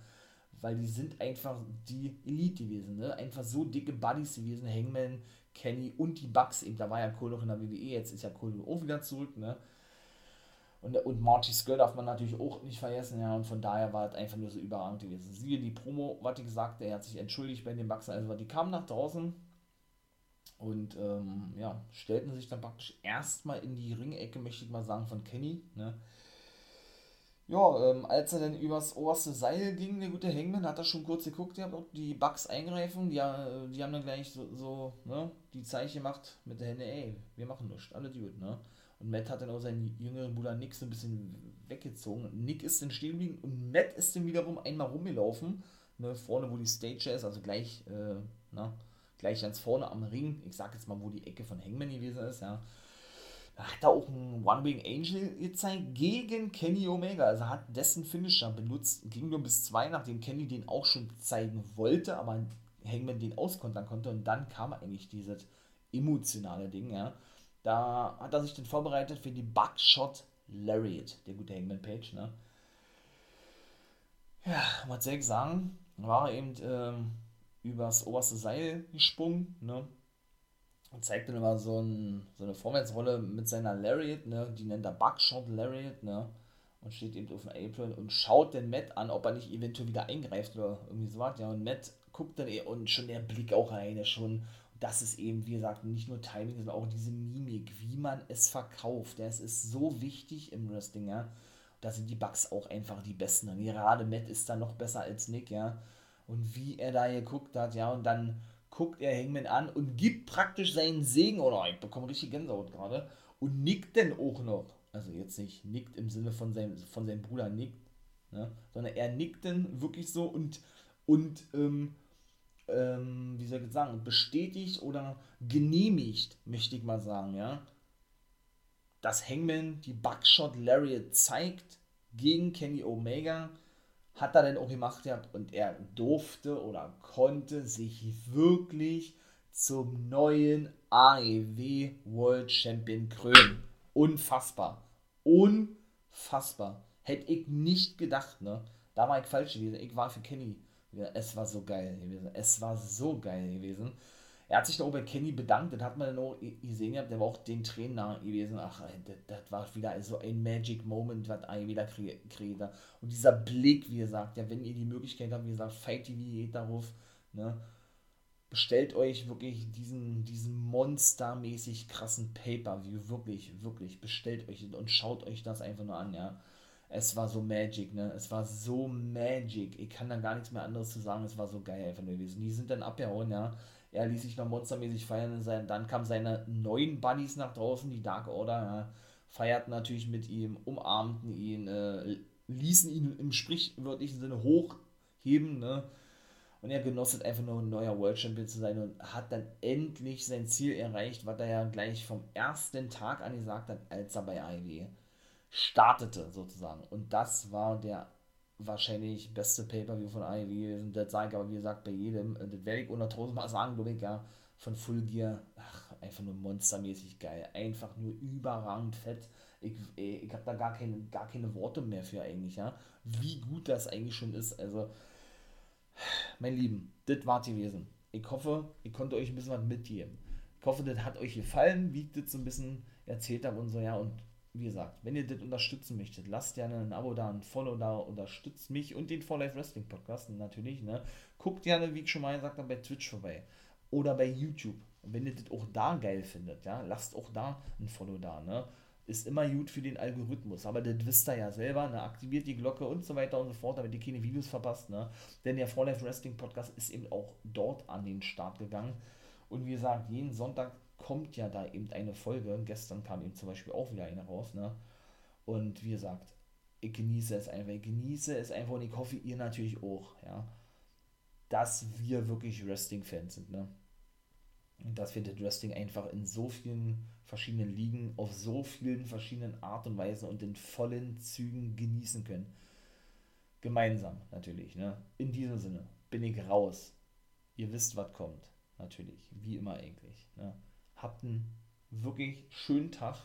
Weil die sind einfach die Elite gewesen, ne? Einfach so dicke Buddies gewesen, Hangman, Kenny und die Bucks eben. Da war ja Cole noch in der WWE, jetzt ist ja Cole auch wieder zurück, ne? Und, und Marty Skull darf man natürlich auch nicht vergessen, ja, und von daher war es einfach nur so überragend gewesen. Siehe die Promo, was ich gesagt, er hat sich entschuldigt bei den Bucks, also die kamen nach draußen und ähm, ja, stellten sich dann praktisch erstmal in die Ringecke, möchte ich mal sagen, von Kenny, ne. Ja, ähm, als er dann übers oberste Seil ging, der gute Hangman, hat er schon kurz geguckt, ja, ob die Bugs eingreifen, die, die haben dann gleich so, so ne, die Zeichen gemacht mit der Hände, ey, wir machen nichts, alle gut, ne. Und Matt hat dann auch seinen jüngeren Bruder Nick so ein bisschen weggezogen. Nick ist dann stehen geblieben und Matt ist dann wiederum einmal rumgelaufen. Ne, vorne, wo die Stage ist, also gleich, äh, na, gleich ganz vorne am Ring. Ich sag jetzt mal, wo die Ecke von Hangman gewesen ist, ja. Da hat er auch einen One-Wing Angel gezeigt gegen Kenny Omega. Also hat dessen Finisher benutzt, ging nur bis zwei, nachdem Kenny den auch schon zeigen wollte, aber Hangman den auskontern konnte. Und dann kam eigentlich dieses emotionale Ding, ja. Da hat er sich dann vorbereitet für die Buckshot Lariat, der gute Hangman Page, ne? Ja, was soll ich sagen? War eben ähm, übers oberste Seil gesprungen, ne? Und zeigt dann immer so, ein, so eine Vorwärtsrolle mit seiner Lariat, ne? Die nennt er Buckshot Lariat, ne? Und steht eben auf dem Apron und schaut den Matt an, ob er nicht eventuell wieder eingreift oder irgendwie so was, ja. Und Matt guckt dann eh und schon der Blick auch rein, schon das ist eben, wie gesagt, nicht nur Timing, sondern auch diese Mimik, wie man es verkauft. Ja, es ist so wichtig im Wrestling, ja. Da sind die Bugs auch einfach die Besten. Und gerade Matt ist da noch besser als Nick, ja. Und wie er da geguckt hat, ja, und dann guckt er Hangman an und gibt praktisch seinen Segen, oder? Ich bekomme richtig Gänsehaut gerade, und nickt denn auch noch. Also jetzt nicht nickt im Sinne von seinem, von seinem Bruder nickt, ne, sondern er nickt dann wirklich so und, und ähm, ähm, wie soll ich sagen, bestätigt oder genehmigt, möchte ich mal sagen, ja, dass Hangman die Buckshot Lariat zeigt gegen Kenny Omega, hat er denn auch gemacht ja, und er durfte oder konnte sich wirklich zum neuen AEW World Champion krönen. Unfassbar. Unfassbar. Hätte ich nicht gedacht, ne? Da war ich falsch gewesen. Ich war für Kenny es war so geil gewesen. Es war so geil gewesen. Er hat sich da auch bei Kenny bedankt, das hat man dann auch gesehen, der war auch den Trainer gewesen. Ach, das, das war wieder so ein Magic Moment, was ein wieder kriegt. Und dieser Blick, wie gesagt, ja, wenn ihr die Möglichkeit habt, wie gesagt, Fight TV geht darauf, ne, bestellt euch wirklich diesen, diesen monstermäßig krassen Pay-Per-View, wirklich, wirklich, bestellt euch und schaut euch das einfach nur an, ja es war so Magic, ne? Es war so Magic. Ich kann da gar nichts mehr anderes zu sagen. Es war so geil einfach nur gewesen. Die sind dann abgehauen, ja. Er ließ sich noch monstermäßig feiern. Dann kamen seine neuen Buddies nach draußen, die Dark Order, ja. Feierten natürlich mit ihm, umarmten ihn, äh, ließen ihn im sprichwörtlichen Sinne hochheben, ne? Und er genoss es einfach nur ein neuer World Champion zu sein und hat dann endlich sein Ziel erreicht, was er ja gleich vom ersten Tag an gesagt hat, als er bei AEW startete sozusagen. Und das war der wahrscheinlich beste Pay-Per-View von AEW gewesen. Das sage ich aber, wie gesagt, bei jedem. Äh, das werde ich unter tausendmal sagen, glaube ich, ja. Von Full Gear. Ach, einfach nur monstermäßig geil. Einfach nur überragend fett. Ich, äh, ich habe da gar keine, gar keine Worte mehr für eigentlich, ja. Wie gut das eigentlich schon ist. Also, mein Lieben, das war gewesen. Ich hoffe, ich konnte euch ein bisschen was mitgeben. Ich hoffe, das hat euch gefallen, wie ich das so ein bisschen erzählt habe und so, ja. Und wie gesagt, wenn ihr das unterstützen möchtet, lasst gerne ein Abo da, ein Follow da, unterstützt mich und den For Life Wrestling Podcast natürlich. Ne? Guckt gerne, wie ich schon mal gesagt habe, bei Twitch vorbei oder bei YouTube. Wenn ihr das auch da geil findet, ja, lasst auch da ein Follow da. Ne? ist immer gut für den Algorithmus. Aber das wisst ihr ja selber, ne? aktiviert die Glocke und so weiter und so fort, damit ihr keine Videos verpasst. Ne? Denn der For Life Wrestling Podcast ist eben auch dort an den Start gegangen. Und wie gesagt, jeden Sonntag kommt ja da eben eine Folge. Gestern kam eben zum Beispiel auch wieder eine raus. Ne? Und wie gesagt, ich genieße es einfach. Ich genieße es einfach und ich hoffe, ihr natürlich auch. Ja? Dass wir wirklich Wrestling-Fans sind. Ne? Und dass wir das Wrestling einfach in so vielen verschiedenen Ligen, auf so vielen verschiedenen Art und Weisen und in vollen Zügen genießen können. Gemeinsam natürlich. Ne? In diesem Sinne bin ich raus. Ihr wisst, was kommt. Natürlich. Wie immer eigentlich. Ne? Habt einen wirklich schönen Tag.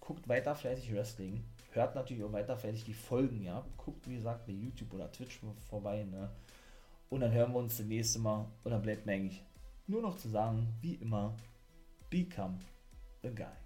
Guckt weiter fleißig Wrestling. Hört natürlich auch weiter fleißig die Folgen, ja. Guckt, wie gesagt, bei YouTube oder Twitch vorbei, ne? Und dann hören wir uns das nächste Mal. Und dann bleibt mir eigentlich nur noch zu sagen, wie immer, become a guy.